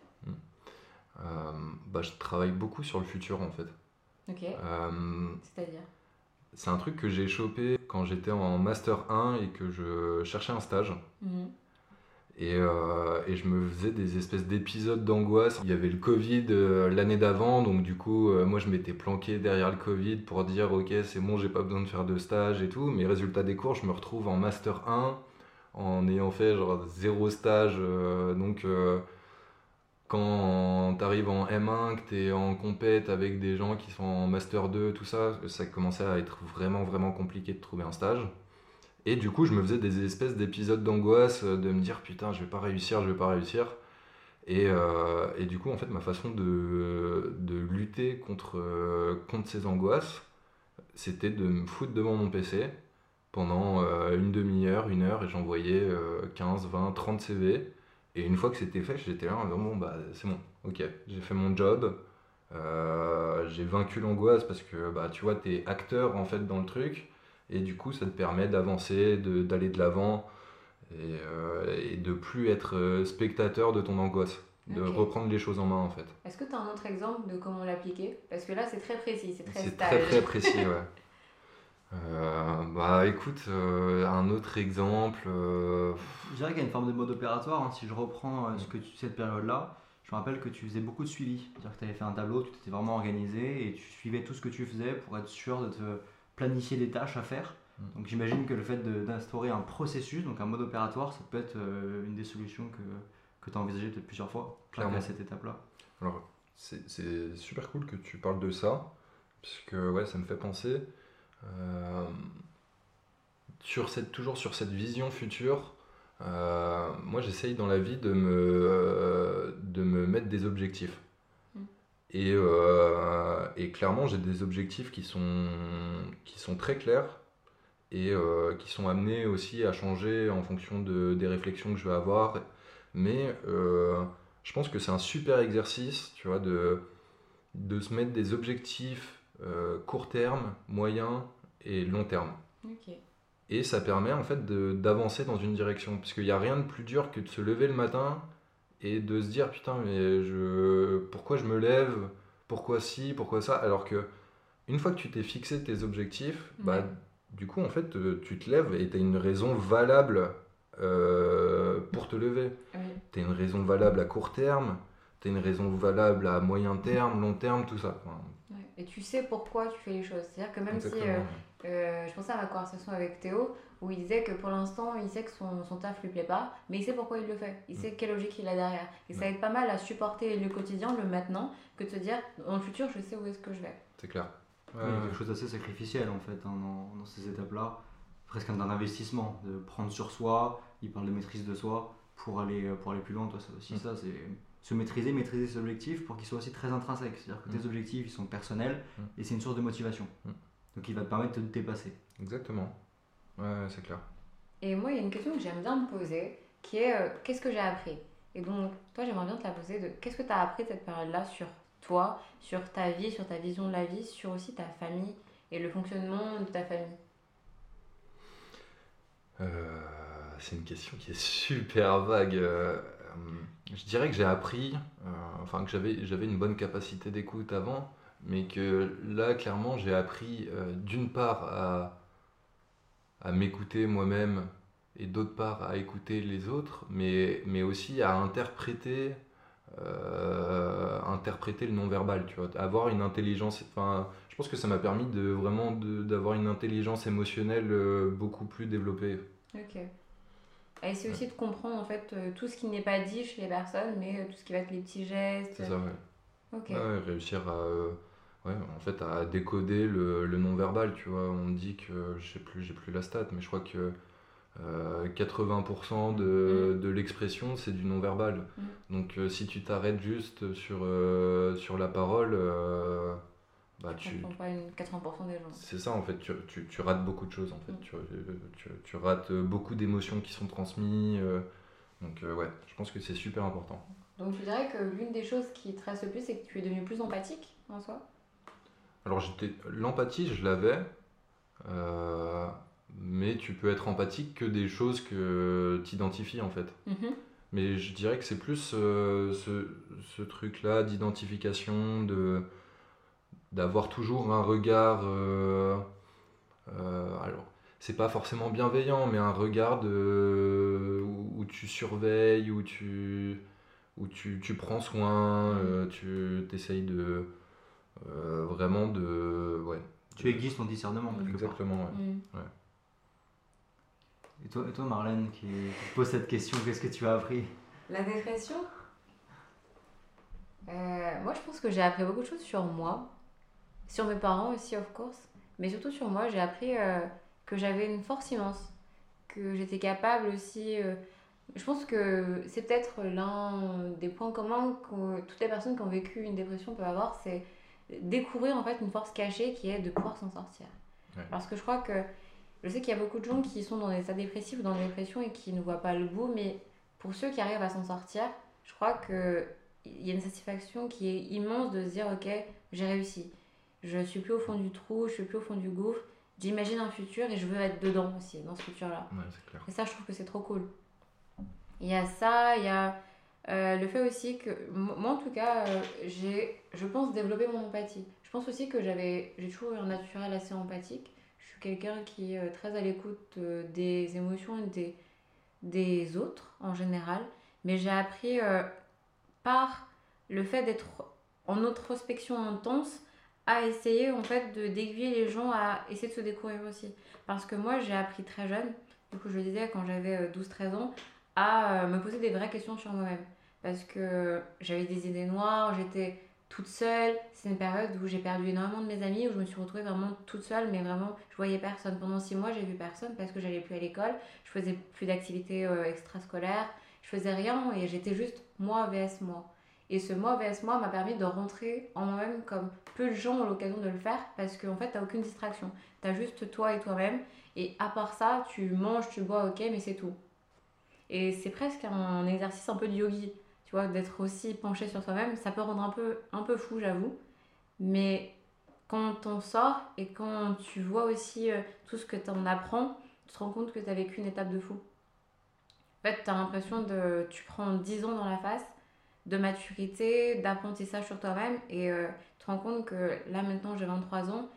B: Euh, bah, je travaille beaucoup sur le futur en fait.
A: Ok,
B: Euh,
A: c'est-à-dire?
B: c'est un truc que j'ai chopé quand j'étais en Master 1 et que je cherchais un stage.
A: Mhm.
B: Et, euh, et je me faisais des espèces d'épisodes d'angoisse. Il y avait le Covid euh, l'année d'avant, donc du coup, euh, moi je m'étais planqué derrière le Covid pour dire ok, c'est bon, j'ai pas besoin de faire de stage et tout. Mais résultat des cours, je me retrouve en Master 1 en ayant fait genre zéro stage. donc quand t'arrives en M1, que t'es en compète avec des gens qui sont en Master 2, tout ça, ça commençait à être vraiment vraiment compliqué de trouver un stage. Et du coup, je me faisais des espèces d'épisodes d'angoisse, euh, de me dire putain, je vais pas réussir, je vais pas réussir. Et, euh, et du coup, en fait, ma façon de, de lutter contre, euh, contre ces angoisses, c'était de me foutre devant mon PC pendant une demi-heure, une heure, et j'envoyais euh, 15, 20, 30 CV. Et une fois que c'était fait, j'étais là, bon, bah, c'est bon, ok, j'ai fait mon job, j'ai vaincu l'angoisse parce que, bah, tu vois, t'es acteur en fait dans le truc. Et du coup, ça te permet d'avancer, de- d'aller de l'avant et, euh, et de plus être euh, spectateur de ton angoisse, de reprendre les choses en main en fait.
A: Est-ce que tu as un autre exemple de comment l'appliquer? Parce que là, c'est très précis, c'est très
B: C'est très très précis, ouais. Euh, bah écoute, euh, un autre exemple. euh,
C: Je dirais qu'il y a une forme de mode opératoire. hein. Si je reprends euh, ce que tu, cette période-là, je me rappelle que tu faisais beaucoup de suivi. C'est-à-dire que tu avais fait un tableau, tu t'étais vraiment organisé et tu suivais tout ce que tu faisais pour être sûr de te planifier des tâches à faire.
B: Mm.
C: Donc j'imagine que le fait d'instaurer un processus, donc un mode opératoire, ça peut être euh, une des solutions que, que tu as envisagé peut-être plusieurs fois,
B: Clairement.
C: qu'à cette étape-là.
B: Alors, c'est super cool que tu parles de ça, parce que ouais, ça me fait penser euh, sur cette, toujours sur cette vision future. euh, moi, j'essaye dans la vie de me, de me mettre des objectifs. Et, euh, et clairement, j'ai des objectifs qui sont, qui sont très clairs et euh, qui sont amenés aussi à changer en fonction de, des réflexions que je vais avoir. Mais euh, je pense que c'est un super exercice, tu vois, de, de se mettre des objectifs court terme, moyen et long terme. Et ça permet en fait d'avancer dans une direction. Parce qu'il n'y a rien de plus dur que de se lever le matin et de se dire putain, mais je, pourquoi je me lève Pourquoi ci Pourquoi ça Alors que une fois que tu t'es fixé tes objectifs, bah, du coup, en fait, euh, tu te lèves et tu as une raison valable euh, pour te lever.
A: Oui.
B: Tu as une raison valable à court terme, tu as une raison valable à moyen terme, long terme, tout ça. Enfin,
A: Ouais. Et tu sais pourquoi tu fais les choses. C'est-à-dire que même si euh, euh, je pensais à ma conversation avec Théo où il disait que pour l'instant il sait que son, son taf lui plaît pas, mais il sait pourquoi il le fait. Il sait quelle logique il a derrière. Et ça
B: Ouais.
A: aide pas mal à supporter le quotidien, le maintenant, que de se dire dans le futur je sais où est-ce que je vais.
B: C'est clair.
C: Il y a quelque chose d'assez sacrificiel en fait hein, dans, dans, ces étapes-là, presque un investissement, de prendre sur soi, il parle de maîtrise de soi pour aller, pour aller plus loin, toi c'est aussi mm. ça, c'est se maîtriser, maîtriser ses objectifs pour qu'ils soient aussi très intrinsèques. C'est-à-dire que tes mm. objectifs ils sont personnels et c'est une source de motivation. Donc il va te permettre de te dépasser.
B: Exactement. Ouais, c'est clair.
A: Et moi, il y a une question que j'aime bien me poser, qui est euh, qu'est-ce que j'ai appris? Et donc, toi, j'aimerais bien te la poser de qu'est-ce que tu as appris de cette période-là sur toi, sur ta vie, sur ta vision de la vie, sur aussi ta famille et le fonctionnement de ta famille?
B: Euh, C'est une question qui est super vague. Euh, je dirais que j'ai appris, enfin que j'avais, j'avais une bonne capacité d'écoute avant, mais que là, clairement, j'ai appris d'une part à à m'écouter moi-même et d'autre part à écouter les autres, mais, mais aussi à interpréter, euh, interpréter le non-verbal, tu vois, avoir une intelligence, enfin, je pense que ça m'a permis de vraiment d'avoir une intelligence émotionnelle euh, beaucoup plus développée.
A: Ok. Et c'est aussi de comprendre en fait euh, tout ce qui n'est pas dit chez les personnes, mais tout ce qui va être les petits gestes.
B: C'est ça, ouais. Ok. Ouais, réussir à Ouais, en fait, à décoder le, le non-verbal, tu vois. On dit que, je sais plus, j'ai plus la stat, mais je crois que 80% de, mm. de l'expression, c'est du non-verbal. Mm. Donc, euh, si tu t'arrêtes juste sur, euh, sur la parole, euh,
A: bah, tu. pas une 80% des gens.
B: C'est ça, en fait, tu, tu, tu, rates beaucoup de choses, en fait. Mm. Tu, tu, rates beaucoup d'émotions qui sont transmises. donc, ouais, je pense que c'est super important.
A: Donc, tu dirais que l'une des choses qui te reste le plus, c'est que tu es devenu plus empathique en soi
B: alors l'empathie, je l'avais, euh, mais tu peux être empathique que des choses que tu identifies en fait. Mhm. Mais je dirais que c'est plus euh, ce, truc-là d'identification, de d'avoir toujours un regard. Euh, alors, c'est pas forcément bienveillant, mais un regard où, tu surveilles, où tu, où tu, tu prends soin, mhm. tu essayes de euh, vraiment de. Ouais.
C: Tu aiguises ton discernement.
B: Exactement, ouais.
C: Et toi, et toi, Marlène, qui, qui pose cette question, qu'est-ce que tu as appris?
A: La dépression? Euh, Moi, je pense que j'ai appris beaucoup de choses sur moi, sur mes parents aussi, of course, mais surtout sur moi. J'ai appris euh, que j'avais une force immense, que j'étais capable aussi. je pense que c'est peut-être l'un des points communs que toutes les personnes qui ont vécu une dépression peuvent avoir, c'est découvrir en fait une force cachée qui est de pouvoir s'en sortir. Parce que je crois que je sais qu'il y a beaucoup de gens qui sont dans des états dépressifs ou dans des dépressions et qui ne voient pas le bout, mais pour ceux qui arrivent à s'en sortir, je crois qu'il y a une satisfaction qui est immense de se dire ok, j'ai réussi. Je suis plus au fond du trou, je suis plus au fond du gouffre. J'imagine un futur et je veux être dedans aussi, dans ce futur-là. et ça, je trouve que c'est trop cool. Il y a ça, il y a euh, le fait aussi que, moi en tout cas, euh, j'ai, je pense, développer mon empathie. Je pense aussi que j'avais, j'ai toujours eu un naturel assez empathique. Je suis quelqu'un qui est euh, très à l'écoute des émotions des, des autres en général. Mais j'ai appris par le fait d'être en introspection intense à essayer en fait de d'aiguiller les gens à essayer de se découvrir aussi. Parce que moi j'ai appris très jeune, du coup je le disais quand j'avais 12-13 ans, à me poser des vraies questions sur moi-même parce que j'avais des idées noires, j'étais toute seule. C'est une période où j'ai perdu énormément de mes amis, où je me suis retrouvée vraiment toute seule, mais vraiment, je voyais personne. Pendant six mois, j'ai vu personne parce que j'allais plus à l'école, je faisais plus d'activités euh, extrascolaires, je faisais rien et j'étais juste moi vs moi. Et ce moi vs moi m'a permis de rentrer en moi-même comme peu de gens ont l'occasion de le faire parce qu'en fait, t'as aucune distraction. T'as juste toi et toi-même. Et à part ça, tu manges, tu bois, ok, mais c'est tout. Et c'est presque un exercice un peu de yogi tu vois, d'être aussi penché sur soi-même, ça peut rendre un peu, un peu fou, j'avoue. Mais quand on sort et quand tu vois aussi euh, tout ce que tu en apprends, tu te rends compte que tu as vécu une étape de fou. En fait, tu as l'impression de. Tu prends 10 ans dans la face de maturité, d'apprentissage sur toi-même et euh, tu te rends compte que là maintenant j'ai 23 ans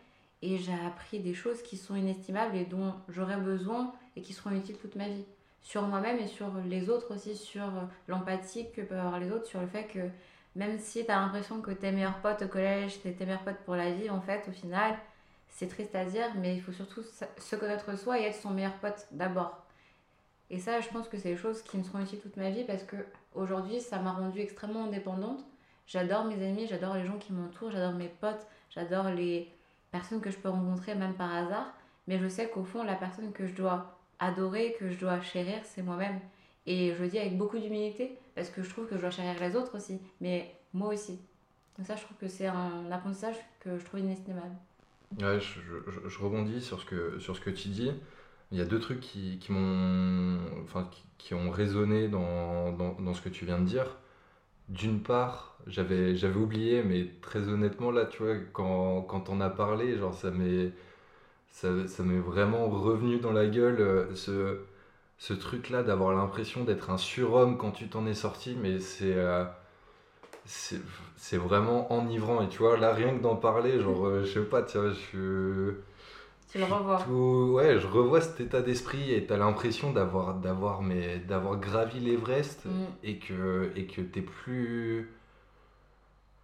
A: et j'ai appris des choses qui sont inestimables et dont j'aurai besoin et qui seront utiles toute ma vie sur moi-même et sur les autres aussi, sur l'empathie que peuvent avoir les autres, sur le fait que même si tu as l'impression que tes meilleurs potes au collège, c'est tes meilleurs potes pour la vie, en fait, au final, c'est triste à dire, mais il faut surtout se connaître soi et être son meilleur pote d'abord. Et ça, je pense que c'est des choses qui me seront utiles toute ma vie parce que aujourd'hui, ça m'a rendue extrêmement indépendante. J'adore mes amis, j'adore les gens qui m'entourent, j'adore mes potes, j'adore les, personne que je peux rencontrer même par hasard, mais je sais qu'au fond, la personne que je dois adorer, que je dois chérir, c'est moi-même. Et je le dis avec beaucoup d'humilité, parce que je trouve que je dois chérir les autres aussi, mais moi aussi. Donc ça, je trouve que c'est un apprentissage que je trouve inestimable.
B: Ouais, je, rebondis sur ce que, sur ce que tu dis. Il y a deux trucs qui, qui m'ont, enfin, qui, qui, ont résonné dans, dans, dans, ce que tu viens de dire. D'une part, j'avais, j'avais oublié, mais très honnêtement, là, tu vois, quand, quand on a parlé, genre, ça m'est, ça, ça m'est vraiment revenu dans la gueule, euh, ce, ce truc-là d'avoir l'impression d'être un surhomme quand tu t'en es sorti, mais c'est... Euh, c'est vraiment enivrant. Et tu vois, là, rien que d'en parler, genre, euh, je sais pas, tu vois, je.
A: Tu le revois.
B: ouais, je revois cet état d'esprit et t'as l'impression d'avoir d'avoir d'avoir gravi l'Everest mm. et que et que t'es plus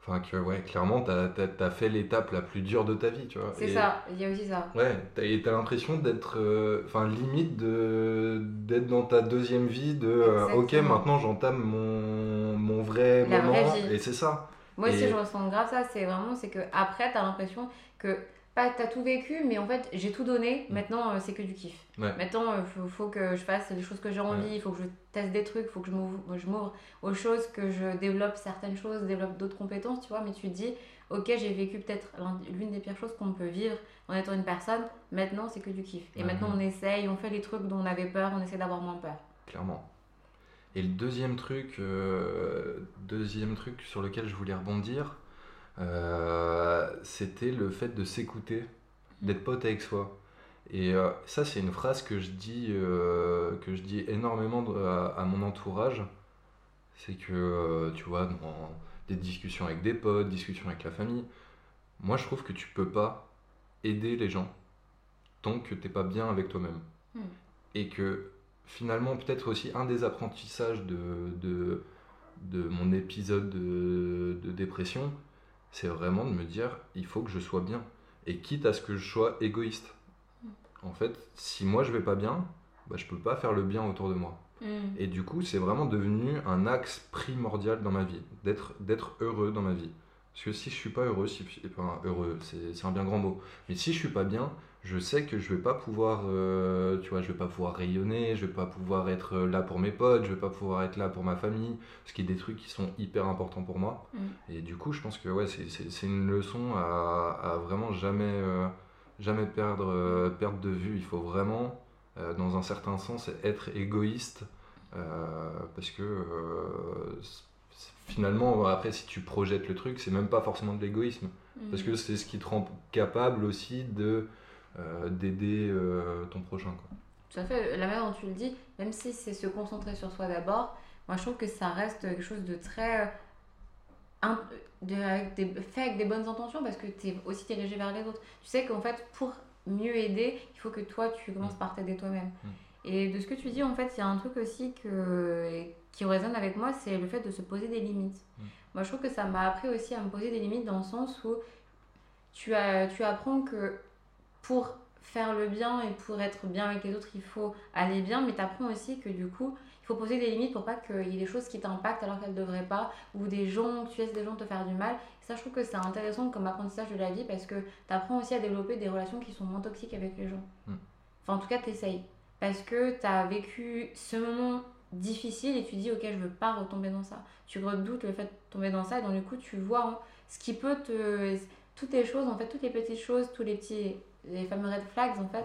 B: Enfin, que, ouais, clairement, t'as as, fait l'étape la plus dure de ta vie, tu vois.
A: C'est ça, il y a aussi ça.
B: Ouais, t'as as, l'impression d'être, euh, enfin, limite d'être dans ta deuxième vie, de, euh, ok, maintenant j'entame mon, mon vrai moment, et c'est ça.
A: Moi aussi, je ressens grave ça, c'est vraiment, c'est que après, t'as l'impression que pas t'as tout vécu, mais en fait j'ai tout donné. Mm. Maintenant euh, c'est que du kiff. Maintenant il euh, faut, que je fasse les choses que j'ai envie, il faut que je teste des trucs, il faut que je m'ouvre aux choses, que je développe certaines choses, développe d'autres compétences, tu vois. Mais tu te dis, ok, j'ai vécu peut-être l'une des pires choses qu'on peut vivre en étant une personne. Maintenant c'est que du kiff. Et maintenant on essaye, on fait les trucs dont on avait peur, on essaie d'avoir moins peur.
B: Clairement. Et le deuxième truc, euh, deuxième truc sur lequel je voulais rebondir, euh, c'était le fait de s'écouter, d'être pote avec soi. Et euh, ça, c'est une phrase que je dis, euh, que je dis énormément à, mon entourage. C'est que, tu vois, dans des discussions avec des potes, discussions avec la famille, moi je trouve que tu peux pas aider les gens tant que t'es pas bien avec toi-même. Hmm. Et que finalement, peut-être aussi un des apprentissages de, de, de mon épisode de, de dépression, c'est vraiment de me dire il faut que je sois bien. Et quitte à ce que je sois égoïste. En fait, si moi je vais pas bien, bah, je peux pas faire le bien autour de moi. Mm. Et du coup, c'est vraiment devenu un axe primordial dans ma vie, d'être heureux dans ma vie. Parce que si je suis pas heureux, si, enfin, heureux, c'est un bien grand mot, mais si je suis pas bien, je sais que je vais pas pouvoir, euh, tu vois, je vais pas pouvoir rayonner, je vais pas pouvoir être là pour mes potes, je vais pas pouvoir être là pour ma famille, ce qui est des trucs qui sont hyper importants pour moi. Mm. Et du coup, je pense que ouais, c'est une leçon à, à vraiment jamais, euh, jamais perdre, euh, perdre de vue. Il faut vraiment, dans un certain sens, être égoïste, parce que finalement, après, si tu projettes le truc, c'est même pas forcément de l'égoïsme, mm. parce que c'est ce qui te rend capable aussi de euh, d'aider euh, ton prochain. Quoi.
A: Tout à fait, la manière dont tu le dis, même si c'est se concentrer sur soi d'abord, moi je trouve que ça reste quelque chose de très. Euh, de, avec des, fait avec des bonnes intentions parce que tu es aussi dirigé vers les autres. Tu sais qu'en fait, pour mieux aider, il faut que toi tu commences mm. par t'aider toi-même. Mm. Et de ce que tu dis, en fait, il y a un truc aussi que, qui résonne avec moi, c'est le fait de se poser des limites. Mm. Moi, je trouve que ça m'a appris aussi à me poser des limites dans le sens où tu, as, tu apprends que pour faire le bien et pour être bien avec les autres, il faut aller bien, mais tu apprends aussi que du coup, il faut poser des limites pour pas qu'il y ait des choses qui t'impactent alors qu'elles ne devraient pas, ou des gens, tu laisses des gens te faire du mal. ça, je trouve que c'est intéressant comme apprentissage de la vie parce que tu apprends aussi à développer des relations qui sont moins toxiques avec les gens. Hmm. Enfin, en tout cas, tu essayes. Parce que tu as vécu ce moment difficile et tu dis, ok, je veux pas retomber dans ça. Tu redoutes le fait de tomber dans ça et donc du coup, tu vois hein, ce qui peut te. Toutes les choses, en fait, toutes les petites choses, tous les petits les fameux red flags en fait,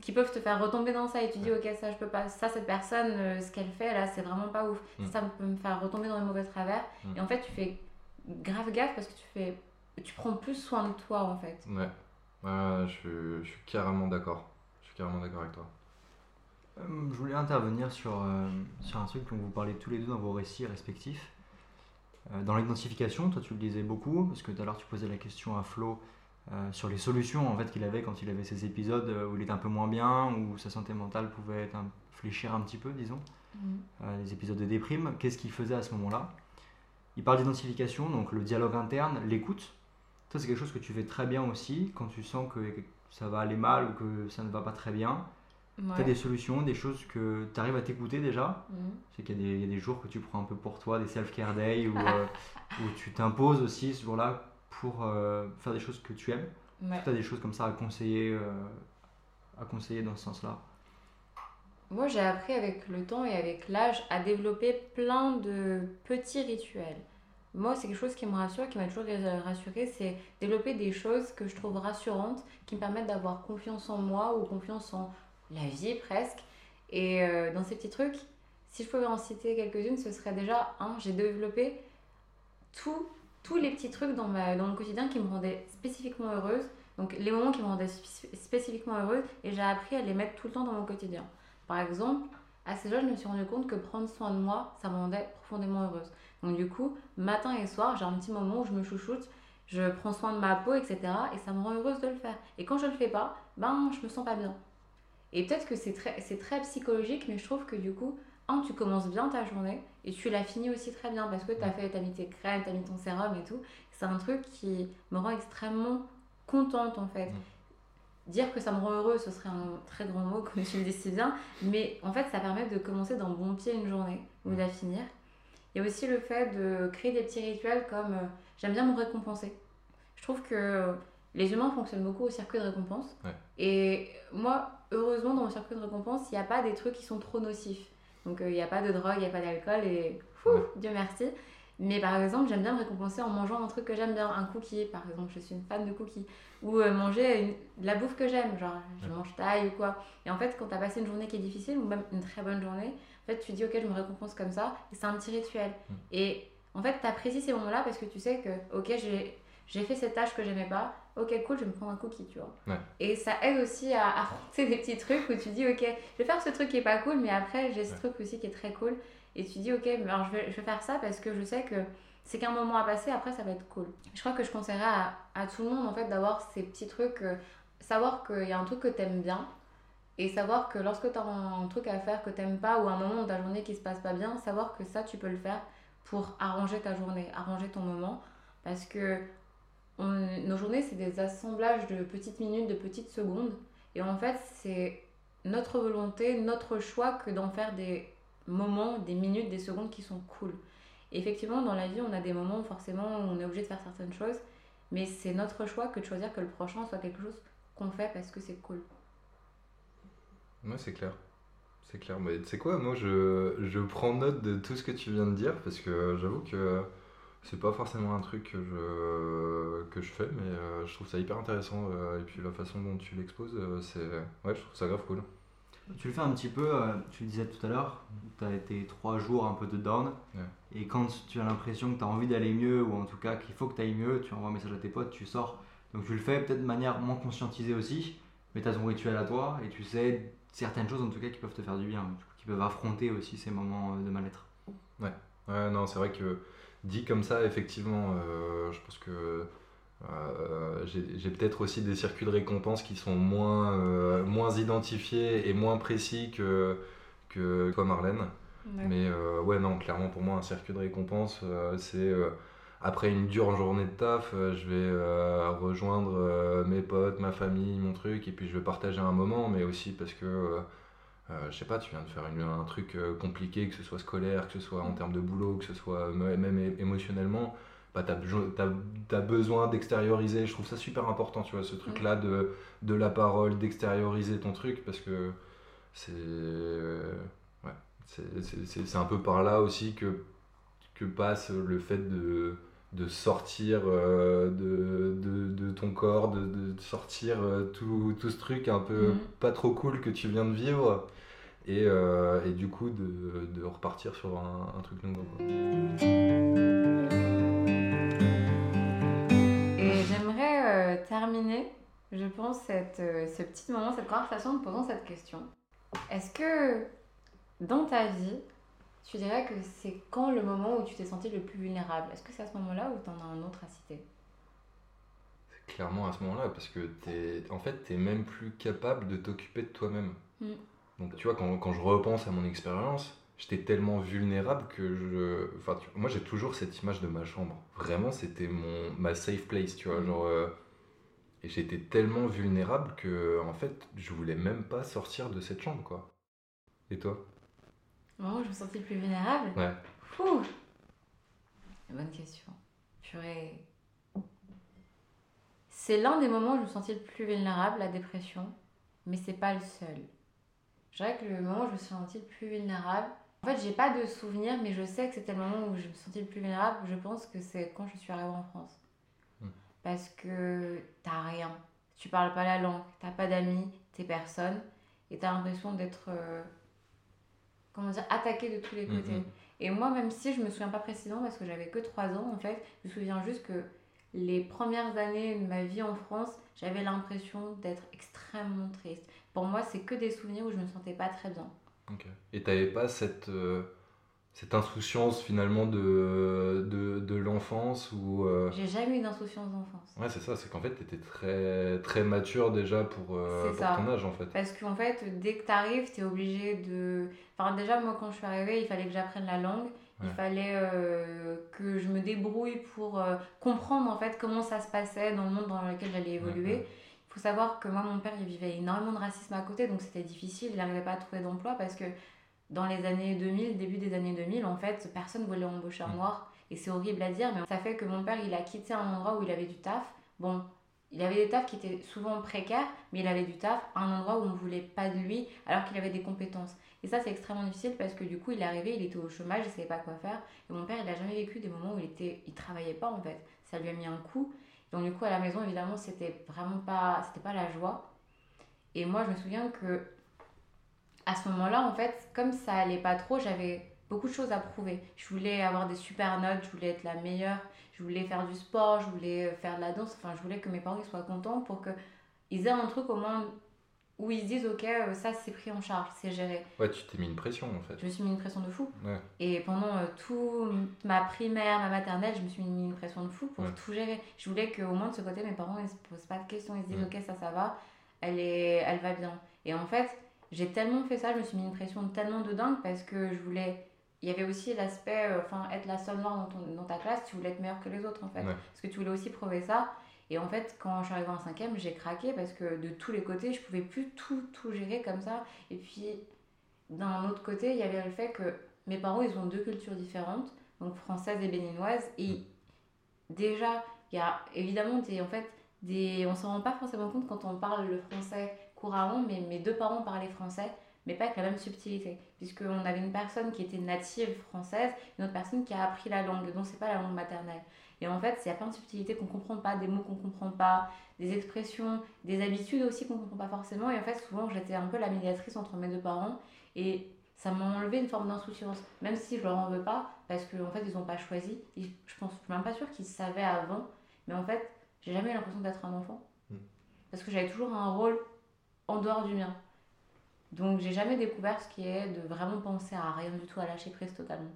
A: qui peuvent te faire retomber dans ça et tu dis ok ça je peux pas, ça cette personne, euh, ce qu'elle fait là c'est vraiment pas ouf, mm. ça peut me faire retomber dans les mauvais travers mm. et en fait tu fais grave gaffe parce que tu fais, tu prends plus soin de toi en fait.
B: Ouais, ouais je, je, suis carrément d'accord, je suis carrément d'accord avec toi.
C: Euh, je voulais intervenir sur, euh, sur un truc dont vous parlez tous les deux dans vos récits respectifs. dans l'identification, toi tu le disais beaucoup, parce que tout à l'heure tu posais la question à Flo euh, sur les solutions en fait qu'il avait quand il avait ces épisodes euh, où il était un peu moins bien, où sa santé mentale pouvait être fléchir un petit peu, disons, mm. euh, les épisodes de déprime. Qu'est-ce qu'il faisait à ce moment-là? Il parle d'identification, donc le dialogue interne, l'écoute. Ça, c'est quelque chose que tu fais très bien aussi quand tu sens que ça va aller mal ou que ça ne va pas très bien. Tu as des solutions, des choses que tu arrives à t'écouter déjà. Mm. C'est qu'il y, a des jours que tu prends un peu pour toi, des self-care days, où, où tu t'imposes aussi ce jour-là pour euh, faire des choses que tu aimes. tu as des choses comme ça à conseiller, à conseiller dans ce sens-là?
A: Moi, j'ai appris avec le temps et avec l'âge à développer plein de petits rituels. Moi, c'est quelque chose qui me rassure, qui m'a toujours rassuré, c'est développer des choses que je trouve rassurantes, qui me permettent d'avoir confiance en moi ou confiance en la vie presque. Et euh, dans ces petits trucs, si je pouvais en citer quelques-unes, ce serait déjà, un, j'ai développé tous les petits trucs dans, ma, dans le quotidien qui me rendaient spécifiquement heureuse. Donc les moments qui me rendaient spécifiquement heureuse, et j'ai appris à les mettre tout le temps dans mon quotidien. Par exemple, ces jours, je me suis rendu compte que prendre soin de moi, ça me rendait profondément heureuse. Donc du coup, matin et soir, j'ai un petit moment où je me chouchoute, je prends soin de ma peau, etc. Et ça me rend heureuse de le faire. Et quand je le fais pas, ben je me sens pas bien. Et peut-être que c'est très, c'est très psychologique, mais je trouve que du coup, un, tu commences bien ta journée et tu la finis aussi très bien parce que tu as fait, as mis tes crèmes, tu as mis ton sérum et tout. C'est un truc qui me rend extrêmement contente en fait. Dire que ça me rend heureuse, ce serait un très grand mot, comme tu le dis si bien, mais en fait, ça permet de commencer d'un bon pied une journée ou de la finir. Il y a aussi le fait de créer des petits rituels comme euh, j'aime bien me récompenser. Je trouve que les humains fonctionnent beaucoup au circuit de récompense. Et moi, heureusement, dans mon circuit de récompense, il n'y a pas des trucs qui sont trop nocifs. Donc, euh, il n'y a pas de drogue, il n'y a pas d'alcool et Dieu merci. Mais par exemple, j'aime bien me récompenser en mangeant un truc que j'aime bien, un cookie par exemple, je suis une fan de cookies. Ou euh, manger de la bouffe que j'aime, genre je mange taille ou quoi. Et en fait, quand tu as passé une journée qui est difficile ou même une très bonne journée, en fait, tu dis ok, je me récompense comme ça, et c'est un petit rituel. Et en fait, tu apprécies ces moments-là parce que tu sais que ok, j'ai fait cette tâche que j'aimais pas, ok cool je vais me prendre un cookie tu vois. Et ça aide aussi à affronter des petits trucs où tu dis ok je vais faire ce truc qui est pas cool mais après j'ai ce truc aussi qui est très cool. Et tu dis ok alors je vais, je vais faire ça parce que je sais que c'est qu'un moment à passer après ça va être cool. Je crois que je conseillerais à, à tout le monde en fait d'avoir ces petits trucs euh, savoir qu'il y a un truc que t'aimes bien et savoir que lorsque tu as un, truc à faire que t'aimes pas ou un moment de ta journée qui se passe pas bien savoir que ça tu peux le faire pour arranger ta journée arranger ton moment. Parce que nos journées, c'est des assemblages de petites minutes, de petites secondes. Et en fait, c'est notre volonté, notre choix que d'en faire des moments, des minutes, des secondes qui sont cool. Effectivement, dans la vie, on a des moments où forcément on est obligé de faire certaines choses, mais c'est notre choix que de choisir que le prochain soit quelque chose qu'on fait parce que c'est cool.
B: Moi, c'est clair. C'est clair. Mais tu sais quoi, moi, je, je prends note de tout ce que tu viens de dire parce que j'avoue que c'est pas forcément un truc que je, que je fais, mais euh, je trouve ça hyper intéressant. Euh, et puis la façon dont tu l'exposes, euh, c'est. Ouais, je trouve ça grave cool.
C: Tu le fais un petit peu, tu le disais tout à l'heure, tu as été trois jours un peu de down. Et quand tu as l'impression que tu as envie d'aller mieux, ou en tout cas qu'il faut que tu ailles mieux, tu envoies un message à tes potes, tu sors. Donc tu le fais peut-être de manière moins conscientisée aussi, mais tu as ton rituel à toi et tu sais certaines choses en tout cas qui peuvent te faire du bien, qui peuvent affronter aussi ces moments de mal-être.
B: Ouais, ouais non, c'est vrai que dit comme ça, effectivement, euh, je pense que euh, j'ai peut-être aussi des circuits de récompense qui sont moins, euh, moins identifiés et moins précis que, que toi, Marlène. Mais ouais, non, clairement, pour moi, un circuit de récompense, c'est après une dure journée de taf, je vais rejoindre mes potes, ma famille, mon truc, et puis je vais partager un moment, mais aussi parce que je sais pas, tu viens de faire un truc euh, compliqué, que ce soit scolaire, que ce soit en termes de boulot, que ce soit même émotionnellement, bah, tu as, besoin d'extérioriser. Je trouve ça super important, tu vois, ce truc-là de, de la parole, d'extérioriser ton truc, parce que c'est ouais, c'est un peu par là aussi que, que passe le fait de de sortir euh, de, de, ton corps, de, sortir tout, tout, ce truc un peu mm. pas trop cool que tu viens de vivre et, euh, et du coup de, de, repartir sur un, un truc nouveau.
A: Et j'aimerais euh, terminer, je pense, cette, euh, ce petit moment, cette conversation en posant cette question. Est-ce que dans ta vie, tu dirais que c'est quand le moment où tu t'es senti le plus vulnérable? Est-ce que c'est à ce moment-là ou tu en as un autre à citer?
B: C'est clairement à ce moment-là, parce que es, en fait, tu même plus capable de t'occuper de toi-même. Mm. Donc tu vois, quand, quand je repense à mon expérience, j'étais tellement vulnérable que je. Enfin, moi j'ai toujours cette image de ma chambre. Vraiment, c'était mon ma safe place, tu vois. Mm. Genre. Euh, et j'étais tellement vulnérable que, en fait, je voulais même pas sortir de cette chambre, quoi. Et toi?
A: Moi, je me sentais plus vulnérable
B: Ouais.
A: Fou Bonne question. Purée. C'est l'un des moments où je me sentais le plus vulnérable, la dépression, mais c'est pas le seul. Je dirais que le moment où je me suis sentie le plus vulnérable, en fait, j'ai pas de souvenir, mais je sais que c'était le moment où je me sentais le plus vulnérable. Je pense que c'est quand je suis arrivée en France.
B: Hmm.
A: Parce que t'as rien. Tu parles pas la langue, t'as pas d'amis, t'es personne. Et t'as l'impression d'être. euh, comment dire Attaqué de tous les côtés. Et moi, même si je me souviens pas précisément, parce que j'avais que 3 ans en fait, je me souviens juste que les premières années de ma vie en France, j'avais l'impression d'être extrêmement triste. Pour moi, c'est que des souvenirs où je me sentais pas très bien.
B: Ok. Et t'avais pas cette, euh, cette insouciance finalement de, de, de l'enfance ou euh,
A: J'ai jamais eu d'insouciance d'enfance.
B: Ouais, c'est ça, c'est qu'en fait, t'étais très, très mature déjà pour, euh, pour ton âge en fait.
A: Parce qu'en fait, dès que tu arrives, tu es obligé de. Enfin, déjà, moi, quand je suis arrivée, il fallait que j'apprenne la langue. Il fallait euh, que je me débrouille pour euh, comprendre en fait comment ça se passait dans le monde dans lequel j'allais évoluer.
B: ouais.
A: Il faut savoir que moi, mon père, il vivait énormément de racisme à côté, donc c'était difficile. Il n'arrivait pas à trouver d'emploi parce que dans les années 2000, début des années 2000, en fait, personne voulait embaucher un
B: Mm.
A: noir. Et c'est horrible à dire, mais ça fait que mon père, il a quitté un endroit où il avait du taf. Bon, il avait des tafs qui étaient souvent précaires, mais il avait du taf à un endroit où on ne voulait pas de lui, alors qu'il avait des compétences. Et ça, c'est extrêmement difficile parce que du coup, il est arrivé, il était au chômage, il savait pas quoi faire. Et mon père, il a jamais vécu des moments où il était, il travaillait pas en fait. Ça lui a mis un coup. Donc du coup, à la maison, évidemment, c'était vraiment pas, c'était pas la joie. Et moi, je me souviens que à ce moment-là, en fait, comme ça allait pas trop, j'avais beaucoup de choses à prouver. Je voulais avoir des super notes, je voulais être la meilleure, je voulais faire du sport, je voulais faire de la danse. Enfin, je voulais que mes parents soient contents pour que ils aient un truc au moins où ils se disent ok, euh, ça c'est pris en charge, c'est géré.
B: Ouais, tu t'es mis une pression en fait.
A: Je me suis mis une pression de fou.
B: Ouais.
A: Et pendant euh, toute ma primaire, ma maternelle, je me suis mis une pression de fou pour
B: Ouais.
A: tout gérer. Je voulais qu'au moins de ce côté, mes parents ils se posent pas de questions, ils se disent
B: Ouais.
A: ok, ça, ça va, elle, est, elle va bien. Et en fait, j'ai tellement fait ça, je me suis mis une pression tellement de dingue parce que je voulais. Il y avait aussi l'aspect, euh, enfin, être la seule noire dans, ton- dans ta classe, tu voulais être meilleure que les autres en fait.
B: Ouais.
A: Parce que tu voulais aussi prouver ça. Et en fait, quand je suis arrivée en cinquième, j'ai craqué parce que de tous les côtés, je pouvais plus tout, tout gérer comme ça. Et puis, d'un autre côté, il y avait le fait que mes parents, ils ont deux cultures différentes, donc française et béninoise. Et déjà, il y a évidemment des, en fait, des, on s'en rend pas forcément compte quand on parle le français couramment, mais mes deux parents parlaient français, mais pas avec la même subtilité. Puisqu'on avait une personne qui était native française, une autre personne qui a appris la langue, dont c'est pas la langue maternelle. Et en fait, il y a plein de subtilités qu'on comprend pas, des mots qu'on comprend pas, des expressions, des habitudes aussi qu'on comprend pas forcément. Et en fait, souvent, j'étais un peu la médiatrice entre mes deux parents. Et ça m'a enlevé une forme d'insouciance, même si je leur en veux pas, parce qu'en fait, ils ont pas choisi. Je pense, je suis même pas sûre qu'ils savaient avant. Mais en fait, j'ai jamais eu l'impression d'être un enfant.
B: Mm.
A: Parce que j'avais toujours un rôle en dehors du mien. Donc, j'ai jamais découvert ce qui est de vraiment penser à rien du tout, à lâcher prise totalement.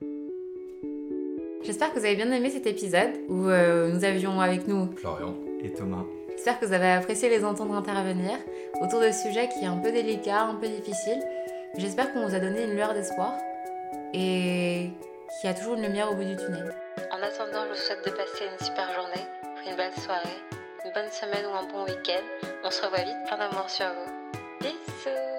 A: J'espère que vous avez bien aimé cet épisode où euh, nous avions avec nous
B: Florian.
C: Et Thomas.
A: J'espère que vous avez apprécié les entendre intervenir autour de ce sujet qui est un peu délicat, un peu difficile. J'espère qu'on vous a donné une lueur d'espoir et qu'il y a toujours une lumière au bout du tunnel.
D: En attendant, je vous souhaite de passer une super journée, une belle soirée, une bonne semaine ou un bon week-end. On se revoit vite, plein d'amour sur vous. Bisous